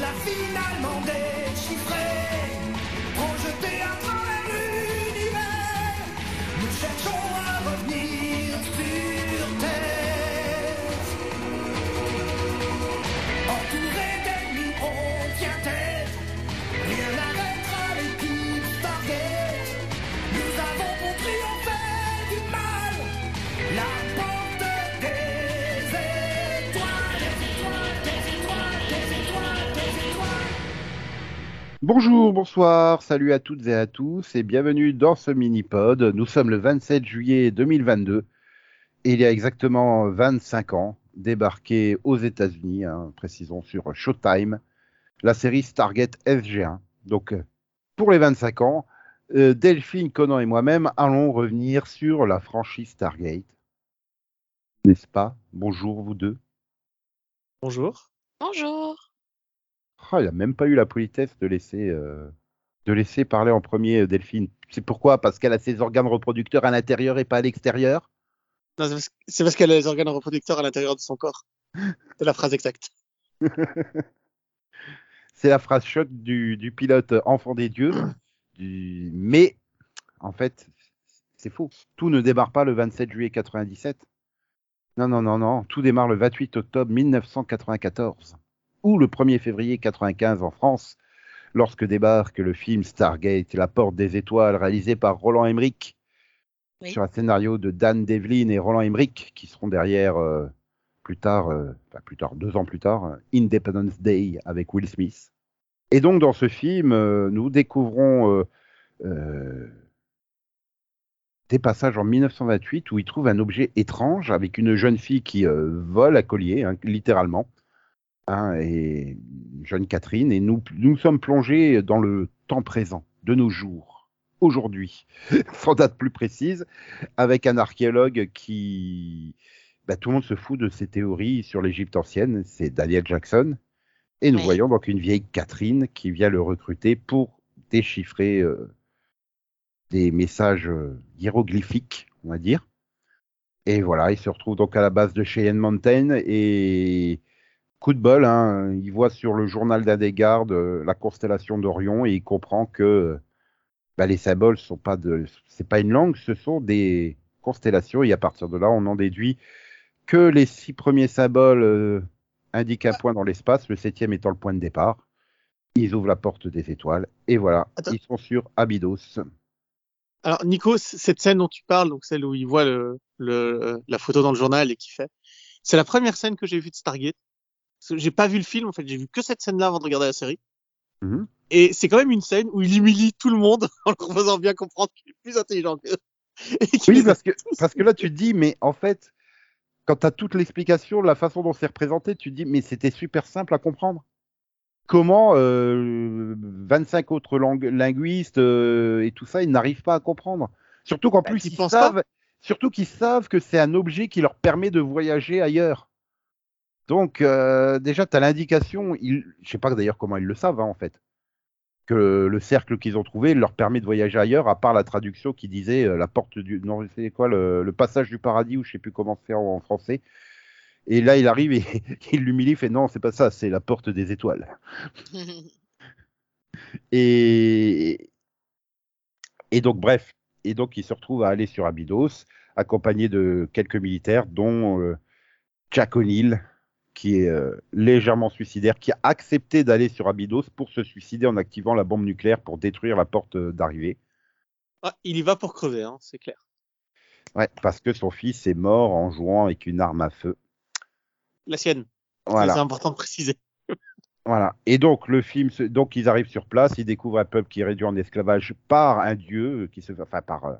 l'a finalement déchiffré. Bonjour, bonsoir, salut à toutes et à tous et bienvenue dans ce mini-pod. Nous sommes le 27 juillet 2022 et il y a exactement 25 ans, débarqué aux États-Unis, hein, précisons sur Showtime, la série Stargate SG1. Donc, pour les 25 ans, euh, Delphine, Conan et moi-même allons revenir sur la franchise Stargate. N'est-ce pas? Bonjour vous deux. Bonjour. Bonjour. Oh, il n'a même pas eu la politesse de laisser, euh, de laisser parler en premier euh, Delphine. C'est pourquoi? Parce qu'elle a ses organes reproducteurs à l'intérieur et pas à l'extérieur? Non, c'est parce- C'est parce qu'elle a les organes reproducteurs à l'intérieur de son corps. C'est la phrase exacte. C'est la phrase choc du, du pilote enfant des dieux. Du... Mais, en fait, c'est faux. Tout ne démarre pas le 27 juillet 97. Non, non, non, non. Tout démarre le 28 octobre 1994. Ou le 1er février 95 en France, lorsque débarque le film Stargate, La Porte des Étoiles, réalisé par Roland Emmerich, Oui. sur un scénario de Dan Devlin et Roland Emmerich, qui seront derrière euh, plus tard, euh, enfin, plus tard, deux ans plus tard, euh, Independence Day avec Will Smith. Et donc dans ce film, euh, nous découvrons des passages en 1928 où il trouve un objet étrange avec une jeune fille qui vole à collier, hein, littéralement, hein, et une jeune Catherine, et nous nous sommes plongés dans le temps présent, de nos jours, aujourd'hui, sans date plus précise, avec un archéologue qui, bah, tout le monde se fout de ses théories sur l'Égypte ancienne, c'est Daniel Jackson. Et nous Oui. voyons donc une vieille Catherine qui vient le recruter pour déchiffrer euh, des messages euh, hiéroglyphiques, on va dire. Et voilà, il se retrouve donc à la base de Cheyenne Mountain et coup de bol, hein, il voit sur le journal gardes euh, la constellation d'Orion et il comprend que euh, bah, les symboles sont pas de, c'est pas une langue, ce sont des constellations et à partir de là, on en déduit que les six premiers symboles euh, indiquent un point dans l'espace, le septième étant le point de départ. Ils ouvrent la porte des étoiles et voilà, Attends. ils sont sur Abydos. Alors, Nico, cette scène dont tu parles, donc celle où il voit le, le, la photo dans le journal et qui fait, c'est la première scène que j'ai vue de Stargate. J'ai pas vu le film, en fait, j'ai vu que cette scène-là avant de regarder la série. Mhm. Et c'est quand même une scène où il humilie tout le monde en leur faisant bien comprendre qu'il est plus intelligent qu'eux. Oui, parce que, parce que là, tu te dis, mais en fait, quand tu as toute l'explication, la façon dont c'est représenté, tu te dis, mais c'était super simple à comprendre. Comment euh, 25 autres langue- linguistes euh, et tout ça, ils n'arrivent pas à comprendre. Surtout qu'en Bah, plus, ils savent, surtout qu'ils savent que c'est un objet qui leur permet de voyager ailleurs. Donc, euh, déjà, tu as l'indication, je sais pas d'ailleurs comment ils le savent, hein, en fait, que le cercle qu'ils ont trouvé leur permet de voyager ailleurs, à part la traduction qui disait euh, la porte du. Non, c'est quoi, le, le passage du paradis, ou je sais plus comment c'est en, en français. Et là, il arrive et il l'humilie, il fait non, c'est pas ça, c'est la porte des étoiles. Et, et donc, bref, et donc il se retrouve à aller sur Abydos, accompagné de quelques militaires, dont euh, Jack O'Neill, qui est euh, légèrement suicidaire, qui a accepté d'aller sur Abydos pour se suicider en activant la bombe nucléaire pour détruire la porte euh, d'arrivée. Ah, il y va pour crever, hein, c'est clair. Ouais, parce que son fils est mort en jouant avec une arme à feu. La sienne. Voilà. C'est important de préciser. Voilà. Et donc le film, se- donc ils arrivent sur place, ils découvrent un peuple qui est réduit en esclavage par un dieu, euh, qui se, enfin par, euh,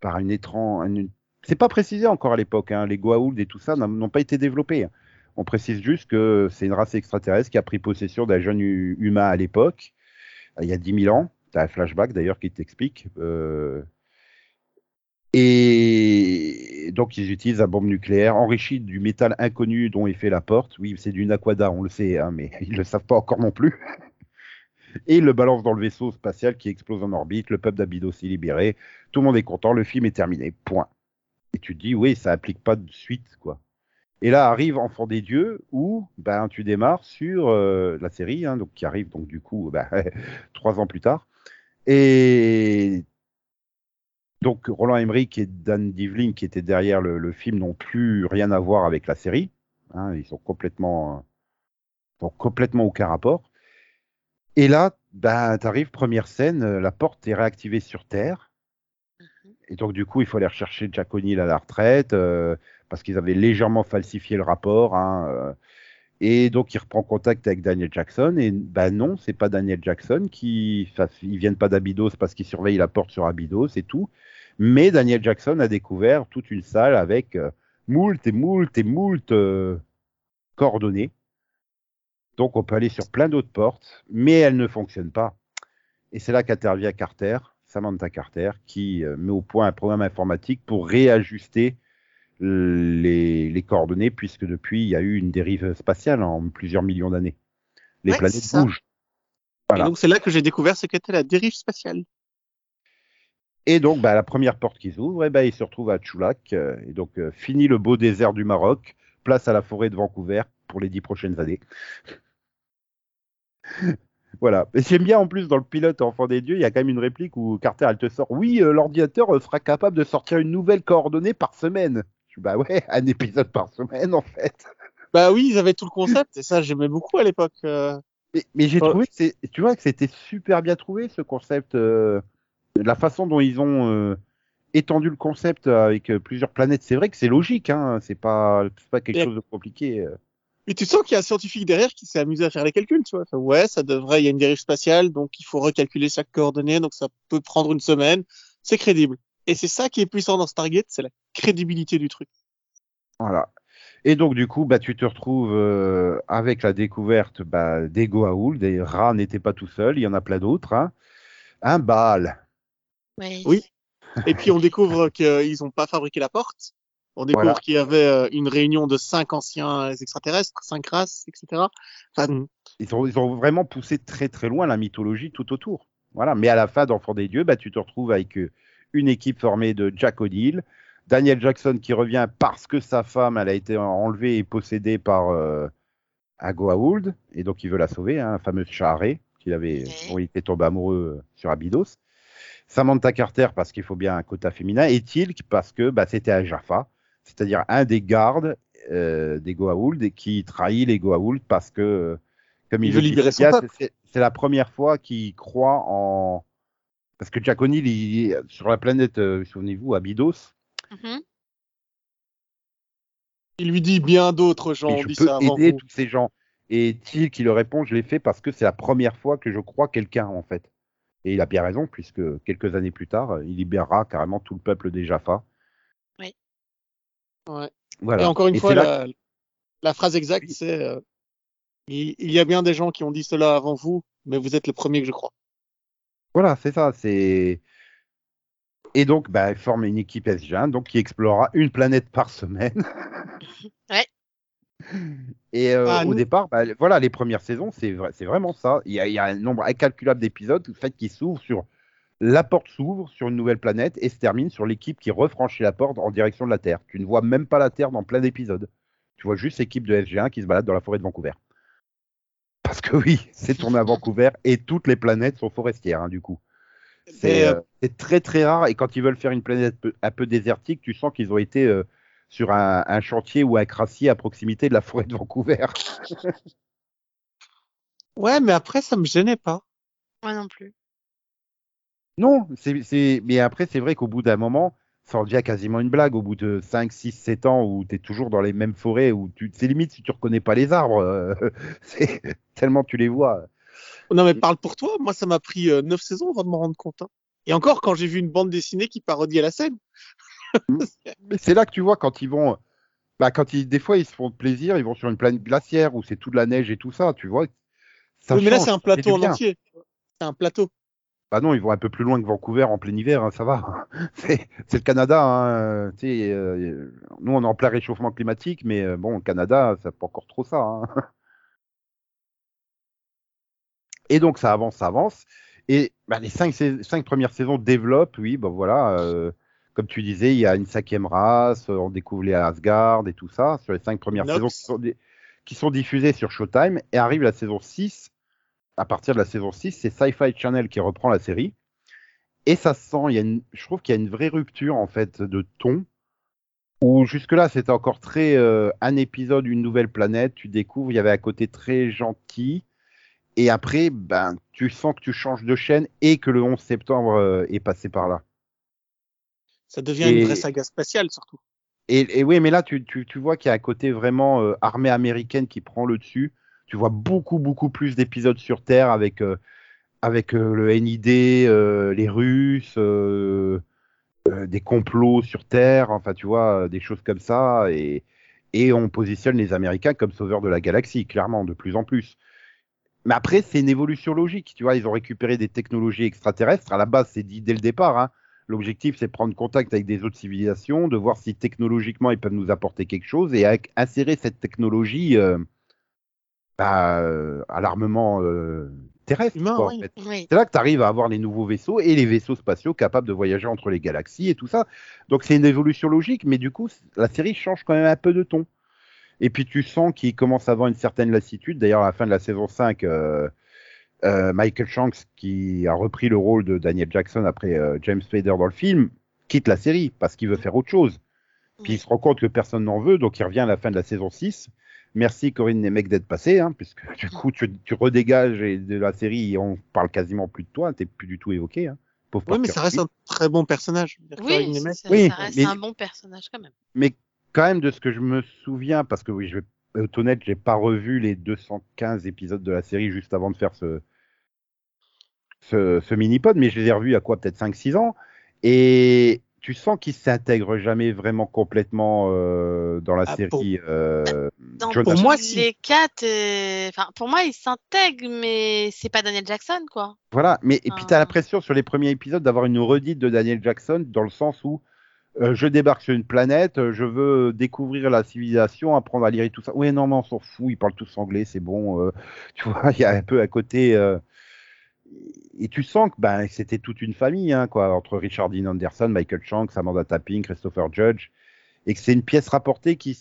par une étrange. une- C'est pas précisé encore à l'époque. Hein, les Goa'uld et tout ça n'ont n'ont pas été développés. On précise juste que c'est une race extraterrestre qui a pris possession d'un jeune hu- humain à l'époque, il y a 10 000 ans. T'as un flashback d'ailleurs qui t'explique. euh, Et donc, ils utilisent la bombe nucléaire enrichie du métal inconnu dont est fait la porte. Oui, c'est du Naquada, on le sait, hein, mais ils ne le savent pas encore non plus. Et ils le balancent dans le vaisseau spatial qui explose en orbite. Le peuple d'Abydos est libéré. Tout le monde est content. Le film est terminé. Point. Et tu te dis, oui, ça implique pas de suite, quoi. Et là arrive Enfant des dieux où ben tu démarres sur euh, la série, hein, donc qui arrive donc du coup ben, trois ans plus tard. Et donc Roland Emmerich et Dan Devlin qui étaient derrière le, le film n'ont plus rien à voir avec la série. Hein, ils sont complètement, sont complètement aucun rapport. Et là, ben, t'arrives, première scène, euh, la porte est réactivée sur Terre. Et donc, du coup, il faut aller rechercher Jack O'Neill à la retraite, euh, parce qu'ils avaient légèrement falsifié le rapport. Hein, euh. et donc, il reprend contact avec Daniel Jackson. Et ben non, c'est pas Daniel Jackson qui. Ils viennent pas d'Abydos parce qu'ils surveillent la porte sur Abydos et tout. Mais Daniel Jackson a découvert toute une salle avec euh, moult et moult et moult euh, coordonnées. Donc, on peut aller sur plein d'autres portes, mais elles ne fonctionnent pas. Et c'est là qu'intervient Carter, Samantha Carter, qui met au point un programme informatique pour réajuster les, les coordonnées, puisque depuis, il y a eu une dérive spatiale en plusieurs millions d'années. Les Ouais, planètes bougent. Voilà. Et donc c'est là que j'ai découvert ce qu'était la dérive spatiale. Et donc, bah, la première porte qui s'ouvre, eh ben, il se retrouve à Chulak. euh, et donc, euh, fini le beau désert du Maroc, place à la forêt de Vancouver pour les dix prochaines années. voilà. Et j'aime bien en plus dans le pilote Enfant des Dieux, il y a quand même une réplique où Carter, elle te sort Oui, euh, l'ordinateur euh, sera capable de sortir une nouvelle coordonnée par semaine. Bah ouais, un épisode par semaine en fait. Bah oui, ils avaient tout le concept et ça j'aimais beaucoup à l'époque. euh. Mais, mais j'ai Ouais. trouvé que c'est, tu vois, que c'était super bien trouvé ce concept. euh, la façon dont ils ont euh, étendu le concept avec euh, plusieurs planètes, c'est vrai que c'est logique, hein. C'est pas, c'est pas quelque Et- chose de compliqué. Mais tu sens qu'il y a un scientifique derrière qui s'est amusé à faire les calculs, tu vois. Enfin, ouais, ça devrait, il y a une dérive spatiale, donc il faut recalculer chaque coordonnée, donc ça peut prendre une semaine. C'est crédible. Et c'est ça qui est puissant dans Stargate, c'est la crédibilité du truc. Voilà. Et donc du coup, bah tu te retrouves euh, avec la découverte bah, des Goa'uld. Des rats n'étaient pas tout seuls, il y en a plein d'autres. Hein. Un Baal. Oui. Oui. Et puis on découvre qu'ils n'ont pas fabriqué la porte. On découvre Voilà. qu'il y avait euh, une réunion de cinq anciens extraterrestres, cinq races, etc. Enfin, Ils ont, ils ont vraiment poussé très très loin la mythologie tout autour. Voilà. Mais à la fin d'Enfant des Dieux, bah, tu te retrouves avec euh, une équipe formée de Jack O'Neill, Daniel Jackson qui revient parce que sa femme elle a été enlevée et possédée par euh, un Goa'uld et donc il veut la sauver, hein, la fameuse Shaharé qu'il avait, dont il était tombé amoureux euh, sur Abydos. Samantha Carter parce qu'il faut bien un quota féminin. Et Tilk parce que bah, c'était un Jaffa, c'est-à-dire un des gardes euh, des Goa'uld et qui trahit les Goa'uld parce que euh, comme Il il, veut libérer son c'est la première fois qu'il croit en parce que Jack O'Neill il est sur la planète euh, souvenez-vous Abydos Mhm. il lui dit bien d'autres gens et ont je dit peux ça avant aider vous. tous ces gens et Tilk qui le répond je l'ai fait parce que c'est la première fois que je crois quelqu'un en fait et il a bien raison puisque quelques années plus tard il libérera carrément tout le peuple des Jaffa Ouais. voilà Et encore une Et fois, la phrase exacte, c'est euh, il, il y a bien des gens qui ont dit cela avant vous, mais vous êtes le premier que je crois. Voilà, c'est ça. C'est et donc, bah, elle forme une équipe SG1, donc qui explorera une planète par semaine. Ouais. Et euh, Ah, au nous- départ, bah, voilà, les premières saisons, c'est vrai, c'est vraiment ça. Il y, a, il y a un nombre incalculable d'épisodes, fait qui s'ouvrent sur la porte s'ouvre sur une nouvelle planète et se termine sur l'équipe qui refranchit la porte en direction de la Terre. Tu ne vois même pas la Terre dans plein d'épisodes. Tu vois juste l'équipe de SG1 qui se balade dans la forêt de Vancouver. Parce que oui, c'est tourné à Vancouver et toutes les planètes sont forestières, hein, du coup. C'est euh, euh, c'est très très rare et quand ils veulent faire une planète peu- un peu désertique, tu sens qu'ils ont été euh, sur un, un chantier ou un crassier à proximité de la forêt de Vancouver. Ouais, mais après, ça me gênait pas. Moi non plus. Non, c'est... mais après c'est vrai qu'au bout d'un moment, ça en devient quasiment une blague. Au bout de 5, 6, 7 ans où tu es toujours dans les mêmes forêts, où tu... c'est limite si tu reconnais pas les arbres, euh, c'est tellement tu les vois. Non, mais parle pour toi. Moi, ça m'a pris euh, neuf saisons avant de m'en rendre compte. hein. Et encore, quand j'ai vu une bande dessinée qui parodiait la scène. Mais c'est là que tu vois quand ils vont. Bah, quand ils, des fois, ils se font plaisir, ils vont sur une planète glaciaire où c'est tout de la neige et tout ça, tu vois. Ça Oui, mais là, c'est un plateau en entier. C'est un plateau. Bah non, ils vont un peu plus loin que Vancouver en plein hiver, hein, ça va. C'est le Canada. Hein, tu sais, euh, nous, on est en plein réchauffement climatique, mais euh, bon, le Canada, c'est pas encore trop ça. hein. Et donc, ça avance, ça avance. Et bah, les cinq, cinq premières saisons développent, oui, bah voilà. euh, comme tu disais, il y a une cinquième race, on découvre les Asgard et tout ça, sur les cinq premières saisons qui sont, qui sont diffusées sur Showtime, et arrive la saison 6, à partir de la saison 6, c'est Sci-Fi Channel qui reprend la série, et ça se sent, il y a une, je trouve qu'il y a une vraie rupture, en fait, de ton, où jusque-là, c'était encore très euh, un épisode, une nouvelle planète, tu découvres, il y avait un côté très gentil, et après, ben, tu sens que tu changes de chaîne et que le 11 septembre euh, est passé par là. Ça devient Et- une vraie saga spatiale, surtout. Et, et oui, mais là, tu, tu, tu vois qu'il y a un côté vraiment euh, armée américaine qui prend le dessus. Tu vois beaucoup, beaucoup plus d'épisodes sur Terre avec, euh, avec euh, le NID, euh, les Russes, des complots sur Terre, enfin, tu vois, des choses comme ça. Et, et on positionne les Américains comme sauveurs de la galaxie, clairement, de plus en plus. Mais après, c'est une évolution logique. Tu vois, ils ont récupéré des technologies extraterrestres. À la base, c'est dit dès le départ. Hein. L'objectif, c'est prendre contact avec des autres civilisations, de voir si technologiquement ils peuvent nous apporter quelque chose et insérer cette technologie bah, euh, à l'armement euh, terrestre. Oui. C'est là que tu arrives à avoir les nouveaux vaisseaux et les vaisseaux spatiaux capables de voyager entre les galaxies et tout ça. Donc c'est une évolution logique, mais du coup, la série change quand même un peu de ton. Et puis tu sens qu'il commence à avoir une certaine lassitude. D'ailleurs, à la fin de la saison 5, euh, euh, Michael Shanks, qui a repris le rôle de Daniel Jackson après euh, James Spader dans le film, quitte la série parce qu'il veut faire autre chose. Puis il se rend compte que personne n'en veut, donc il revient à la fin de la saison 6. Merci Corinne Nemec d'être passée, hein, puisque du coup tu, tu redégages et de la série, on parle quasiment plus de toi, t'es plus du tout évoqué. Hein. Pauvre Oui, mais ça reste un très bon personnage. Oui, ça, Oui, ça reste mais- un bon personnage quand même. Mais quand même de ce que je me souviens, parce que oui, je vais être honnête, j'ai pas revu les 215 épisodes de la série juste avant de faire ce, ce, ce mini-pod, mais je les ai revus à quoi Peut-être 5-6 ans. Et tu sens qu'ils s'intègrent jamais vraiment complètement euh, dans la Ah, série. euh. Pour moi, tous si. les quatre, euh, enfin, pour moi, il s'intègre, mais c'est pas Daniel Jackson, quoi. Voilà, mais et puis tu as Ah. l'impression sur les premiers épisodes d'avoir une redite de Daniel Jackson dans le sens où euh, je débarque sur une planète, euh, je veux découvrir la civilisation, apprendre à lire et tout ça. Oui, non, mais on s'en fout, ils parlent tous anglais, c'est bon. euh, tu vois, il y a un peu à côté. Et tu sens que ben, c'était toute une famille, hein, quoi, entre Richard Dean Anderson, Michael Shanks, Amanda Tapping, Christopher Judge, et que c'est une pièce rapportée qui,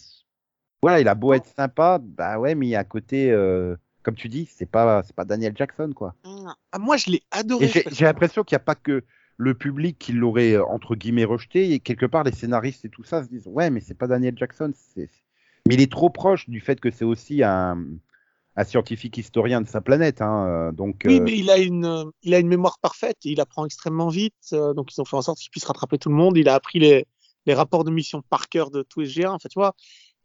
voilà, il a beau être sympa, bah ouais, mais il y a un côté, euh, comme tu dis, c'est pas, c'est pas Daniel Jackson, quoi. Ah, moi, je l'ai adoré. J'ai l'impression qu'il n'y a pas que le public qui l'aurait euh, entre guillemets rejeté et quelque part les scénaristes et tout ça se disent ouais mais c'est pas Daniel Jackson c'est mais il est trop proche du fait que c'est aussi un, un scientifique historien de sa planète hein, euh, donc Oui, euh, mais il a une, euh, il a une mémoire parfaite. Il apprend extrêmement vite. euh, donc, ils ont fait en sorte qu'il puisse rattraper tout le monde. Il a appris les, les rapports de mission par cœur de tous les GA. Enfin, tu vois,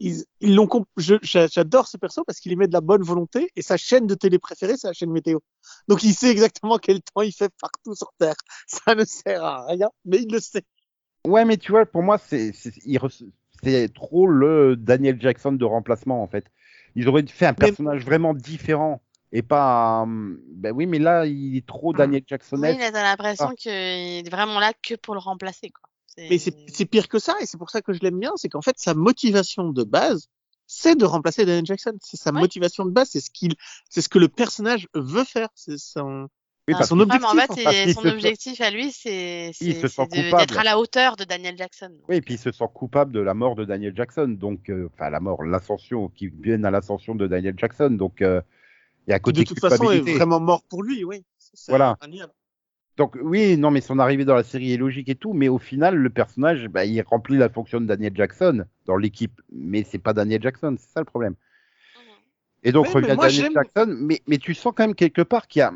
ils, ils l'ont. J'adore ce perso parce qu'il émet de la bonne volonté et sa chaîne de télé préférée, c'est la chaîne météo. Donc, il sait exactement quel temps il fait partout sur Terre. Ça ne sert à rien, mais il le sait. ouais mais tu vois pour moi c'est trop le Daniel Jackson de remplacement en fait ils auraient fait un Mais- personnage vraiment différent et pas un- ben oui mais là il est trop Daniel Oui, Jacksonette là, t'as l'impression qu'il est vraiment là que pour le remplacer, quoi. Mais c'est c'est pire que ça, et c'est pour ça que je l'aime bien, c'est qu'en fait, sa motivation de base, c'est de remplacer Daniel Jackson. C'est sa Ouais. motivation de base, c'est ce qu'il, c'est ce que le personnage veut faire. C'est son, Oui, Ah, parce son que- objectif. En fait, Parce qu'il son se objectif à lui, c'est Il se d'être à la hauteur de Daniel Jackson. Oui, et puis il se sent coupable de la mort de Daniel Jackson, donc euh, enfin la mort, l'ascension, qui viennent à l'ascension de Daniel Jackson, donc euh, il y a un qui côté de toute façon est culpabilité. vraiment mort pour lui, oui. Voilà. Donc oui, non, mais son arrivée dans la série est logique et tout, mais au final, le personnage, bah, il remplit la fonction de Daniel Jackson dans l'équipe, mais c'est pas Daniel Jackson, c'est ça le problème. Et donc Ouais, revient Daniel Jackson, mais, mais tu sens quand même quelque part qu'il y a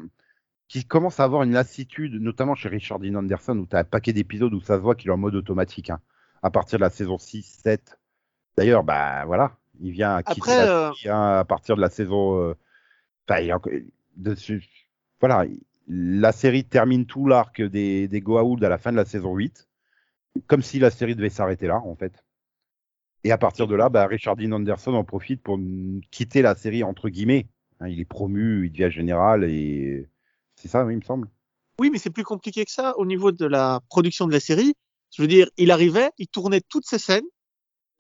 qu'il commence à avoir une lassitude, notamment chez Richard Dean Anderson, où tu as un paquet d'épisodes où ça se voit qu'il est en mode automatique, hein, à partir de la saison 6, 7. D'ailleurs, bah voilà, il vient à quitter Après, la euh, série, hein, à partir de la saison. euh, Enfin, dessus. Voilà, la série termine tout l'arc des, des Goa'uld à la fin de la saison 8, comme si la série devait s'arrêter là, en fait. Et à partir de là, bah, Richard Dean Anderson en profite pour quitter la série entre guillemets. Hein, il est promu, il devient général et c'est ça, oui, il me semble. Oui, mais c'est plus compliqué que ça au niveau de la production de la série. Je veux dire, il arrivait, il tournait toutes ses scènes,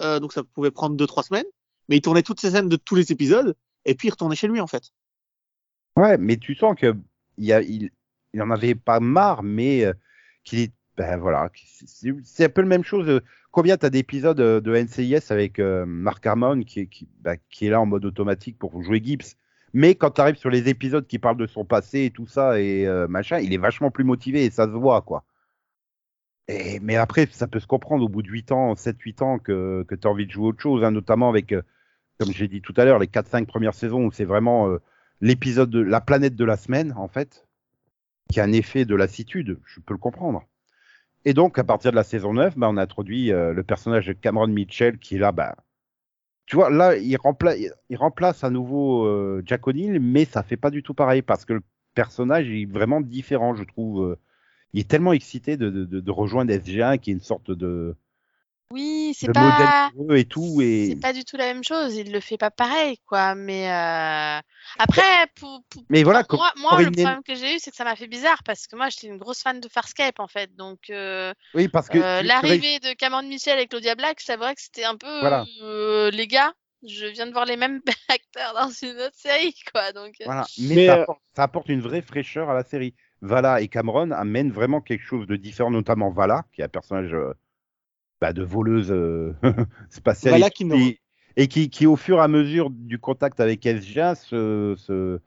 euh, donc ça pouvait prendre deux trois semaines, mais il tournait toutes ses scènes de tous les épisodes, et puis il retournait chez lui en fait. Ouais, mais tu sens que il, y a, il, il en avait pas marre, mais euh, qu'il est ben voilà, c'est un peu la même chose. euh, Combien t'as d'épisodes euh, de NCIS avec euh, Mark Harmon qui, bah, qui est là en mode automatique pour jouer Gibbs? Mais quand tu arrives sur les épisodes qui parlent de son passé et tout ça et euh, il est vachement plus motivé et ça se voit quoi. Mais après, ça peut se comprendre au bout de 8 ans, 7-8 ans que, que tu as envie de jouer autre chose, hein, notamment avec, euh, comme j'ai dit tout à l'heure, les 4-5 premières saisons où c'est vraiment euh, l'épisode de la planète de la semaine, en fait, qui a un effet de lassitude. Je peux le comprendre. Et donc, à partir de la saison 9, bah, on a introduit le personnage de Cameron Mitchell qui est là, bah, tu vois, là, il, rempla- il remplace à nouveau euh, Jack O'Neill, mais ça fait pas du tout pareil parce que le personnage est vraiment différent, je trouve. euh. Il est tellement excité de- de rejoindre SG1 qui est une sorte de, Oui, c'est pas. modèle et tout. Et... C'est pas du tout la même chose. Il le fait pas pareil, quoi. Mais euh, après, pour, pour- Mais voilà, pour moi, moi, le problème que j'ai eu, c'est que ça m'a fait bizarre parce que moi, j'étais une grosse fan de Farscape, en fait. Donc, euh, oui, parce que euh, l'arrivée de Cameron Mitchell et Claudia Black, c'est vrai que c'était un peu Voilà. euh, les gars. Je viens de voir les mêmes acteurs dans une autre série, quoi. Donc, Voilà, mais, Mais, ça, euh, apporte, ça apporte une vraie fraîcheur à la série. Vala et Cameron amènent vraiment quelque chose de différent, notamment Vala, qui est un personnage euh, bah, de voleuse euh, spatiale Vala et qui qui, nous- et qui, qui, au fur et à mesure du contact avec SG1, se, se,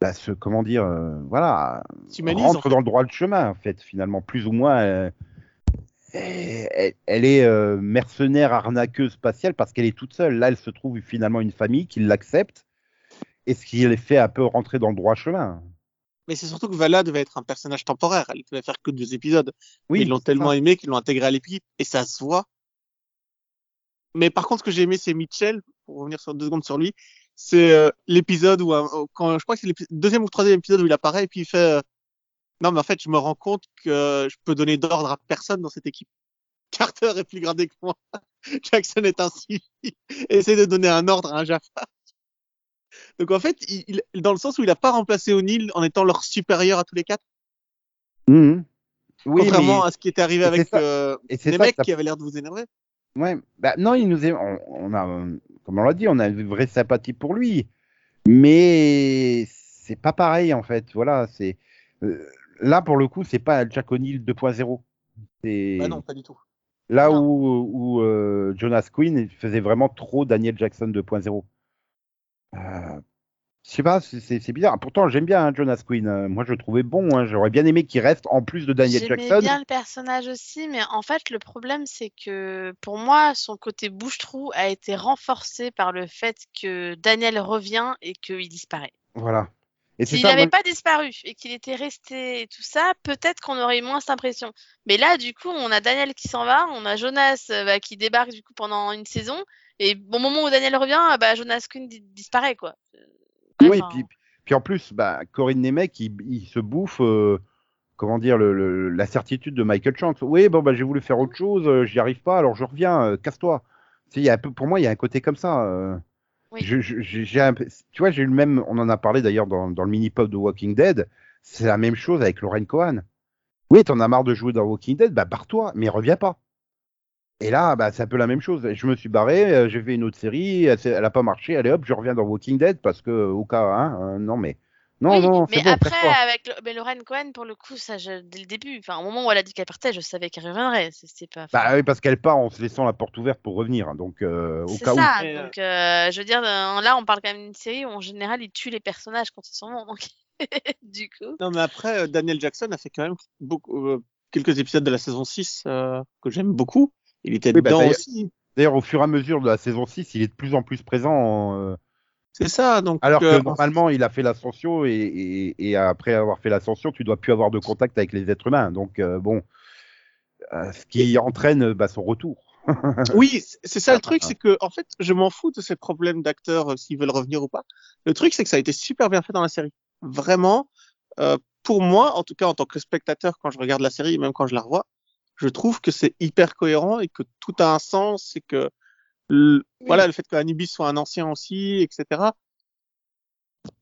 bah, se- comment dire, euh, voilà, en rentre fait. dans le droit de chemin, en fait, finalement, plus ou moins. euh, elle, elle est euh, mercenaire, arnaqueuse spatiale parce qu'elle est toute seule. Là, elle se trouve finalement une famille qui l'accepte et ce qui les fait un peu rentrer dans le droit chemin. Mais c'est surtout que Vala devait être un personnage temporaire. Elle devait faire que deux épisodes. Oui, ils l'ont tellement ça. aimé qu'ils l'ont intégré à l'équipe et ça se voit. Mais par contre, ce que j'ai aimé, c'est Mitchell. Pour revenir sur deux secondes sur lui, c'est euh, l'épisode où, euh, quand je crois que c'est le deuxième ou troisième épisode où il apparaît et puis il fait euh, non, mais en fait, je me rends compte que je peux donner d'ordre à personne dans cette équipe. Carter est plus gradé que moi. Jackson est civil. Essaie de donner un ordre à un Jaffa. Donc en fait, il, il- dans le sens où il a pas remplacé O'Neill en étant leur supérieur à tous les quatre, Mhm. Oui, contrairement mais- à ce qui est arrivé et avec euh, et les mecs ça- qui avaient l'air de vous énerver. Ouais, bah non, il nous est, on, on a, comme on l'a dit, on a une vraie sympathie pour lui, mais c'est pas pareil en fait. Voilà, c'est euh, là pour le coup, c'est pas Jack O'Neill 2.0. C'est Bah non, pas du tout. là Non. où, où euh, Jonas Quinn faisait vraiment trop Daniel Jackson 2.0. Euh, je sais pas, c'est- bizarre. Pourtant, j'aime bien hein, Jonas Quinn. Euh, Moi, je le trouvais bon. hein. J'aurais bien aimé qu'il reste en plus de Daniel J'aimais Jackson. bien le personnage aussi, mais en fait, le problème, c'est que pour moi, son côté bouche-trou a été renforcé par le fait que Daniel revient et qu'il disparaît. Voilà. S'il n'avait moi- pas disparu et qu'il était resté et tout ça, peut-être qu'on aurait eu moins cette impression. Mais là, du coup, on a Daniel qui s'en va, on a Jonas euh, bah, qui débarque du coup pendant une saison, et au moment où Daniel revient, ah bah, Jonas Kuhn di- disparaît quoi. Bref, Oui, hein. puis, puis en plus, bah, Corinne Nemec, il, il se bouffe, euh, comment dire, le, le- la certitude de Michael Chance. Oui, bon, bah, j'ai voulu faire autre chose, euh, j'y arrive pas, alors je reviens, euh, casse-toi. Tu sais, pour moi, il y a un côté comme ça. euh. Oui. Je- je- j'ai j'ai un peu- tu vois, j'ai eu le même, on en a parlé d'ailleurs dans, dans le mini-pop de Walking Dead, c'est la même chose avec Lauren Cohan. Oui, t'en as marre de jouer dans Walking Dead, bah barre-toi, mais reviens pas. Et là, bah, c'est un peu la même chose. Je me suis barré, euh, j'ai fait une autre série, elle, s'est- elle a pas marché, allez hop, je reviens dans Walking Dead parce que au cas, hein, euh, non mais, non Oui, non, mais c'est bon, après, avec le... mais Lorraine Cohen, pour le coup, ça, je- dès le début, enfin, au moment où elle a dit qu'elle partait, je savais qu'elle reviendrait. C'est c'est pas. Bah oui, parce qu'elle part en se laissant la porte ouverte pour revenir, donc euh, au c'est cas ça. Mais, euh, Donc, euh, je veux dire, là, on parle quand même d'une série où, en général, ils tuent les personnages quand ils s'en vont. Donc, du coup. Non, mais après, euh, Daniel Jackson a fait quand même beaucoup, euh, quelques épisodes de la saison 6 euh, que j'aime beaucoup. Il était Oui, bah, dedans aussi. D'ailleurs, au fur et à mesure de la saison 6, il est de plus en plus présent. euh, C'est ça. Donc, alors euh, que normalement, il a fait l'ascension et, et- et après avoir fait l'ascension, tu dois plus avoir de contact avec les êtres humains. Donc euh, bon, euh, ce qui entraîne bah, son retour. Oui, c'est ça le truc, Ah. c'est que en fait, je m'en fous de ces problèmes d'acteurs s'ils veulent revenir ou pas. Le truc, c'est que ça a été super bien fait dans la série. Vraiment, pour moi, en tout cas en tant que spectateur, quand je regarde la série, et même quand je la revois, je trouve que c'est hyper cohérent et que tout a un sens et que le- voilà le fait que Anubis soit un ancien aussi, etc.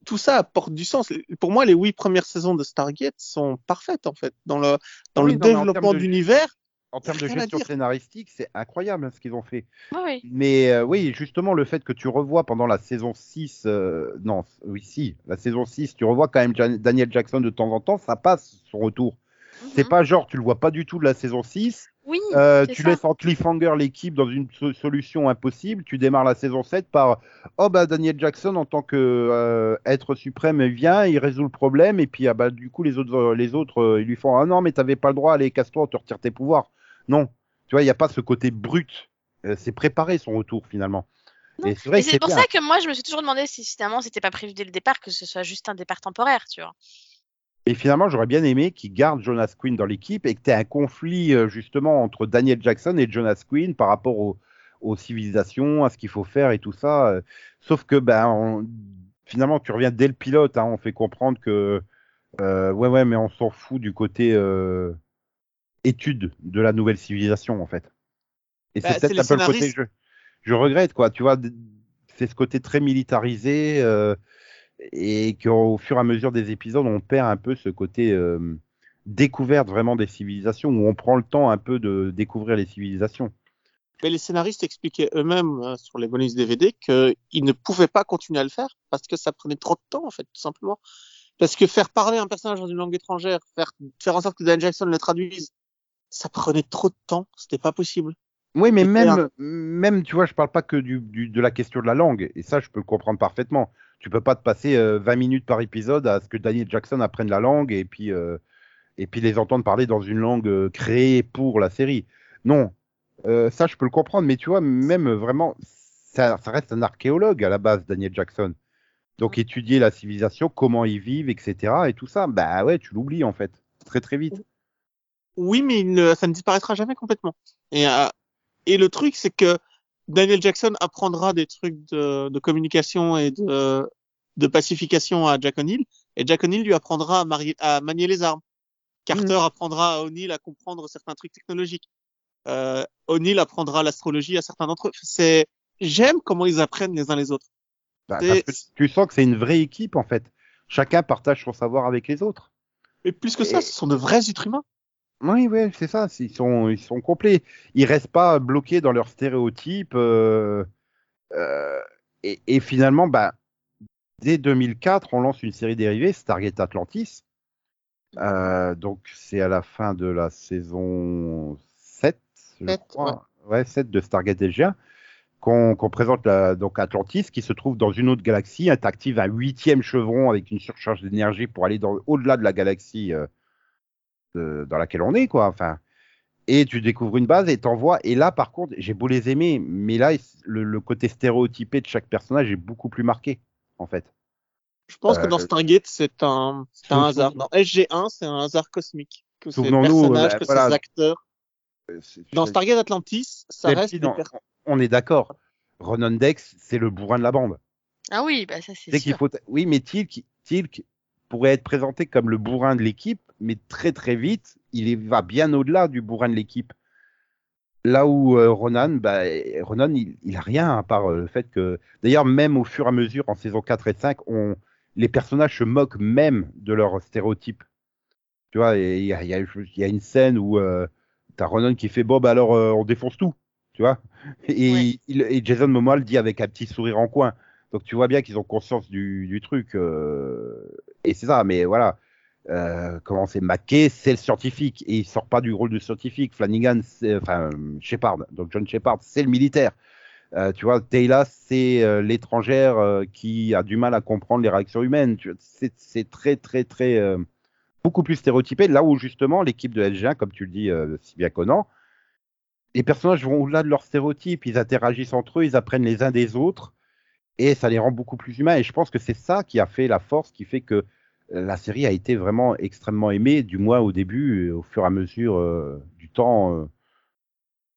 Tout ça apporte du sens. Pour moi, les huit premières saisons de Stargate sont parfaites en fait dans le dans Oui, le non, mais en développement termes de- d'univers. En termes de gestion scénaristique, c'est incroyable hein, ce qu'ils ont fait. Oui, oui. Mais euh, oui, justement, le fait que tu revois pendant la saison 6, euh, non, oui, si, la saison 6, tu revois quand même Jan- Daniel Jackson de temps en temps, ça passe son retour. C'est Mhm. pas genre, tu le vois pas du tout de la saison 6. Oui, Euh, tu ça. laisses en cliffhanger l'équipe dans une so- solution impossible. Tu démarres la saison 7 par Oh bah Daniel Jackson en tant que euh, être suprême vient, il résout le problème et puis ah bah du coup les autres euh, les autres euh, ils lui font ah non mais t'avais pas le droit allez casse-toi on te retire tes pouvoirs. Non, tu vois il y a pas ce côté brut. Euh, c'est préparé son retour finalement. Non. Et c'est vrai Et que c'est c'est pour bien. ça que moi, je me suis toujours demandé si finalement c'était pas prévu dès le départ que ce soit juste un départ temporaire, tu vois. Et finalement, j'aurais bien aimé qu'il garde Jonas Quinn dans l'équipe et que tu aies un conflit euh, justement entre Daniel Jackson et Jonas Quinn par rapport au- aux civilisations, à ce qu'il faut faire et tout ça. euh. Sauf que ben, on- finalement, tu reviens dès le pilote, hein, on fait comprendre que euh, ouais, ouais, mais on s'en fout du côté euh, étude de la nouvelle civilisation en fait. Et Bah, c'est peut-être un peu le côté je, je regrette quoi. Tu vois, c'est ce côté très militarisé. euh, et qu'au fur et à mesure des épisodes, on perd un peu ce côté euh, découverte vraiment des civilisations, où on prend le temps un peu de découvrir les civilisations. Mais les scénaristes expliquaient eux-mêmes euh, sur les bonus DVD qu'ils ne pouvaient pas continuer à le faire parce que ça prenait trop de temps, en fait, tout simplement. Parce que faire parler un personnage dans une langue étrangère, faire, faire en sorte que Dan Jackson le traduise, ça prenait trop de temps, c'était pas possible. Oui, mais même, même, tu vois, je parle pas que du, du- de la question de la langue, et ça, je peux le comprendre parfaitement. Tu peux pas te passer euh, 20 minutes par épisode à ce que Daniel Jackson apprenne la langue et puis, euh, et puis les entendre parler dans une langue euh, créée pour la série. Non, Euh, ça, je peux le comprendre, mais tu vois, même vraiment, ça, ça reste un archéologue à la base, Daniel Jackson. Donc, étudier la civilisation, comment ils vivent, etc., et tout ça, bah ouais, tu l'oublies en fait, très très vite. Oui, mais il ne- ça ne disparaîtra jamais complètement. Et, euh, et le truc, c'est que Daniel Jackson apprendra des trucs de, de communication et de, de pacification à Jack O'Neill, et Jack O'Neill lui apprendra à, marier- à manier les armes. Carter apprendra à O'Neill à comprendre certains trucs technologiques. Euh, O'Neill apprendra l'astrologie à certains d'entre eux. C'est, j'aime comment ils apprennent les uns les autres. Bah, C'est- parce que tu sens que c'est une vraie équipe en fait. Chacun partage son savoir avec les autres. Et plus que ça, ce sont de vrais êtres humains. Oui, oui, c'est ça. Ils sont, ils sont complets. Ils restent pas bloqués dans leurs stéréotypes. euh, euh, et, et finalement, bah, dès 2004, on lance une série dérivée, Stargate Atlantis. Euh, donc, c'est à la fin de la saison 7, je Sept, crois. Ouais. 7 de Stargate SG1, qu'on qu'on présente la- donc Atlantis, qui se trouve dans une autre galaxie. Elle t'active un huitième chevron avec une surcharge d'énergie pour aller au-delà de la galaxie de- dans laquelle on est, quoi. Enfin, et tu découvres une base et t'envoies. Et là, par contre, j'ai beau les aimer, mais là, le, le côté stéréotypé de chaque personnage est beaucoup plus marqué, en fait. Je pense que Euh, dans Stargate, c'est un, c'est un hasard. Dans SG1, c'est un hasard cosmique. Que ces personnages, bah, que voilà. ces acteurs. Euh, c'est- Dans Stargate Atlantis, ça reste des On est d'accord. Ronan Dex, c'est le bourrin de la bande. Ah oui, bah ça c'est C'est qu'il sûr. faut. Oui, mais Tilk, Tilk pourrait être présenté comme le bourrin de l'équipe, mais très très vite, il va bien au-delà du bourrin de l'équipe. Là où euh, Ronan, bah, Ronan, il, il a rien à part euh, le fait que. D'ailleurs, même au fur et à mesure, en saison 4 et 5, on... les personnages se moquent même de leurs stéréotypes. Tu vois, il y a, il y a- il y a une scène où euh, t'as Ronan qui fait Bon, bah alors, euh, on défonce tout. Tu vois et, Ouais. il- et Jason Momoa le dit avec un petit sourire en coin. Donc tu vois bien qu'ils ont conscience du, du truc. et c'est ça, mais voilà. Euh, comment c'est Mackay, c'est le scientifique. Et il sort pas du rôle de scientifique. Flanagan, enfin, Shepard, donc John Shepard, c'est le militaire. Euh, tu vois, Taylor, c'est euh, l'étrangère qui a du mal à comprendre les réactions humaines. C'est très, très, très. beaucoup plus stéréotypé. Là où justement, l'équipe de LG1, comme tu le dis si bien Conan, les personnages vont au-delà de leurs stéréotypes. Ils interagissent entre eux, ils apprennent les uns des autres et ça les rend beaucoup plus humains. Et je pense que c'est ça qui a fait la force, qui fait que la série a été vraiment extrêmement aimée, du moins au début, au fur et à mesure euh, du temps, euh,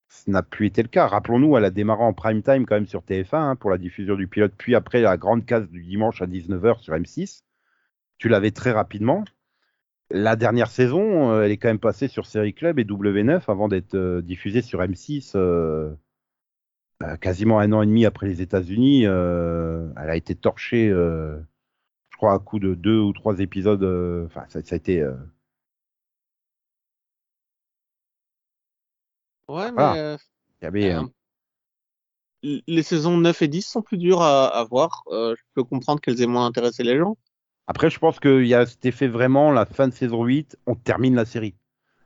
ce n'a plus été le cas. Rappelons-nous, elle a démarré en prime time quand même sur TF1 hein, pour la diffusion du pilote, puis après la grande case du dimanche à 19h sur M6. Tu l'avais très rapidement. La dernière saison, euh, elle est quand même passée sur Série Club et W9 avant d'être euh, diffusée sur M6 euh, euh, quasiment un an et demi après les États-Unis. elle a été torchée, crois, à coup de deux ou trois épisodes. euh, Enfin, ça, ça a été. euh, Ouais, mais euh, il y avait, les saisons 9 et 10 sont plus dures à, à voir. Je peux comprendre qu'elles aient moins intéressé les gens. Après, je pense qu'il y a cet effet vraiment, la fin de saison 8, on termine la série.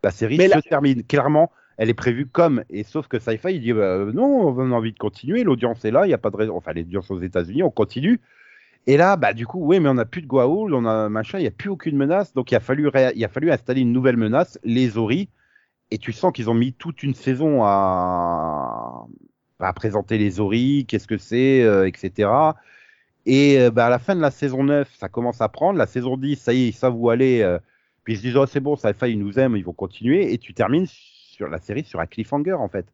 La série Mais se termine. Clairement, elle est prévue comme. Et sauf que Sci-Fi, il dit bah, non, on a envie de continuer. L'audience est là. Il n'y a pas de raison. Enfin, l'audience aux États-Unis, on continue. Et là, bah, du coup, oui, mais on n'a plus de Goa'uld, on a machin, il n'y a plus aucune menace. Donc, il a, fallu ré- il a fallu installer une nouvelle menace, les Ori. Et tu sens qu'ils ont mis toute une saison à, à présenter les Ori, qu'est-ce que c'est, euh, etc. Et euh, bah, à la fin de la saison 9, ça commence à prendre. La saison 10, ça y est, ils savent où aller. euh, puis ils se disent, oh, c'est bon, ça fait, ils nous aiment, ils vont continuer. Et tu termines sur la série sur un cliffhanger, en fait.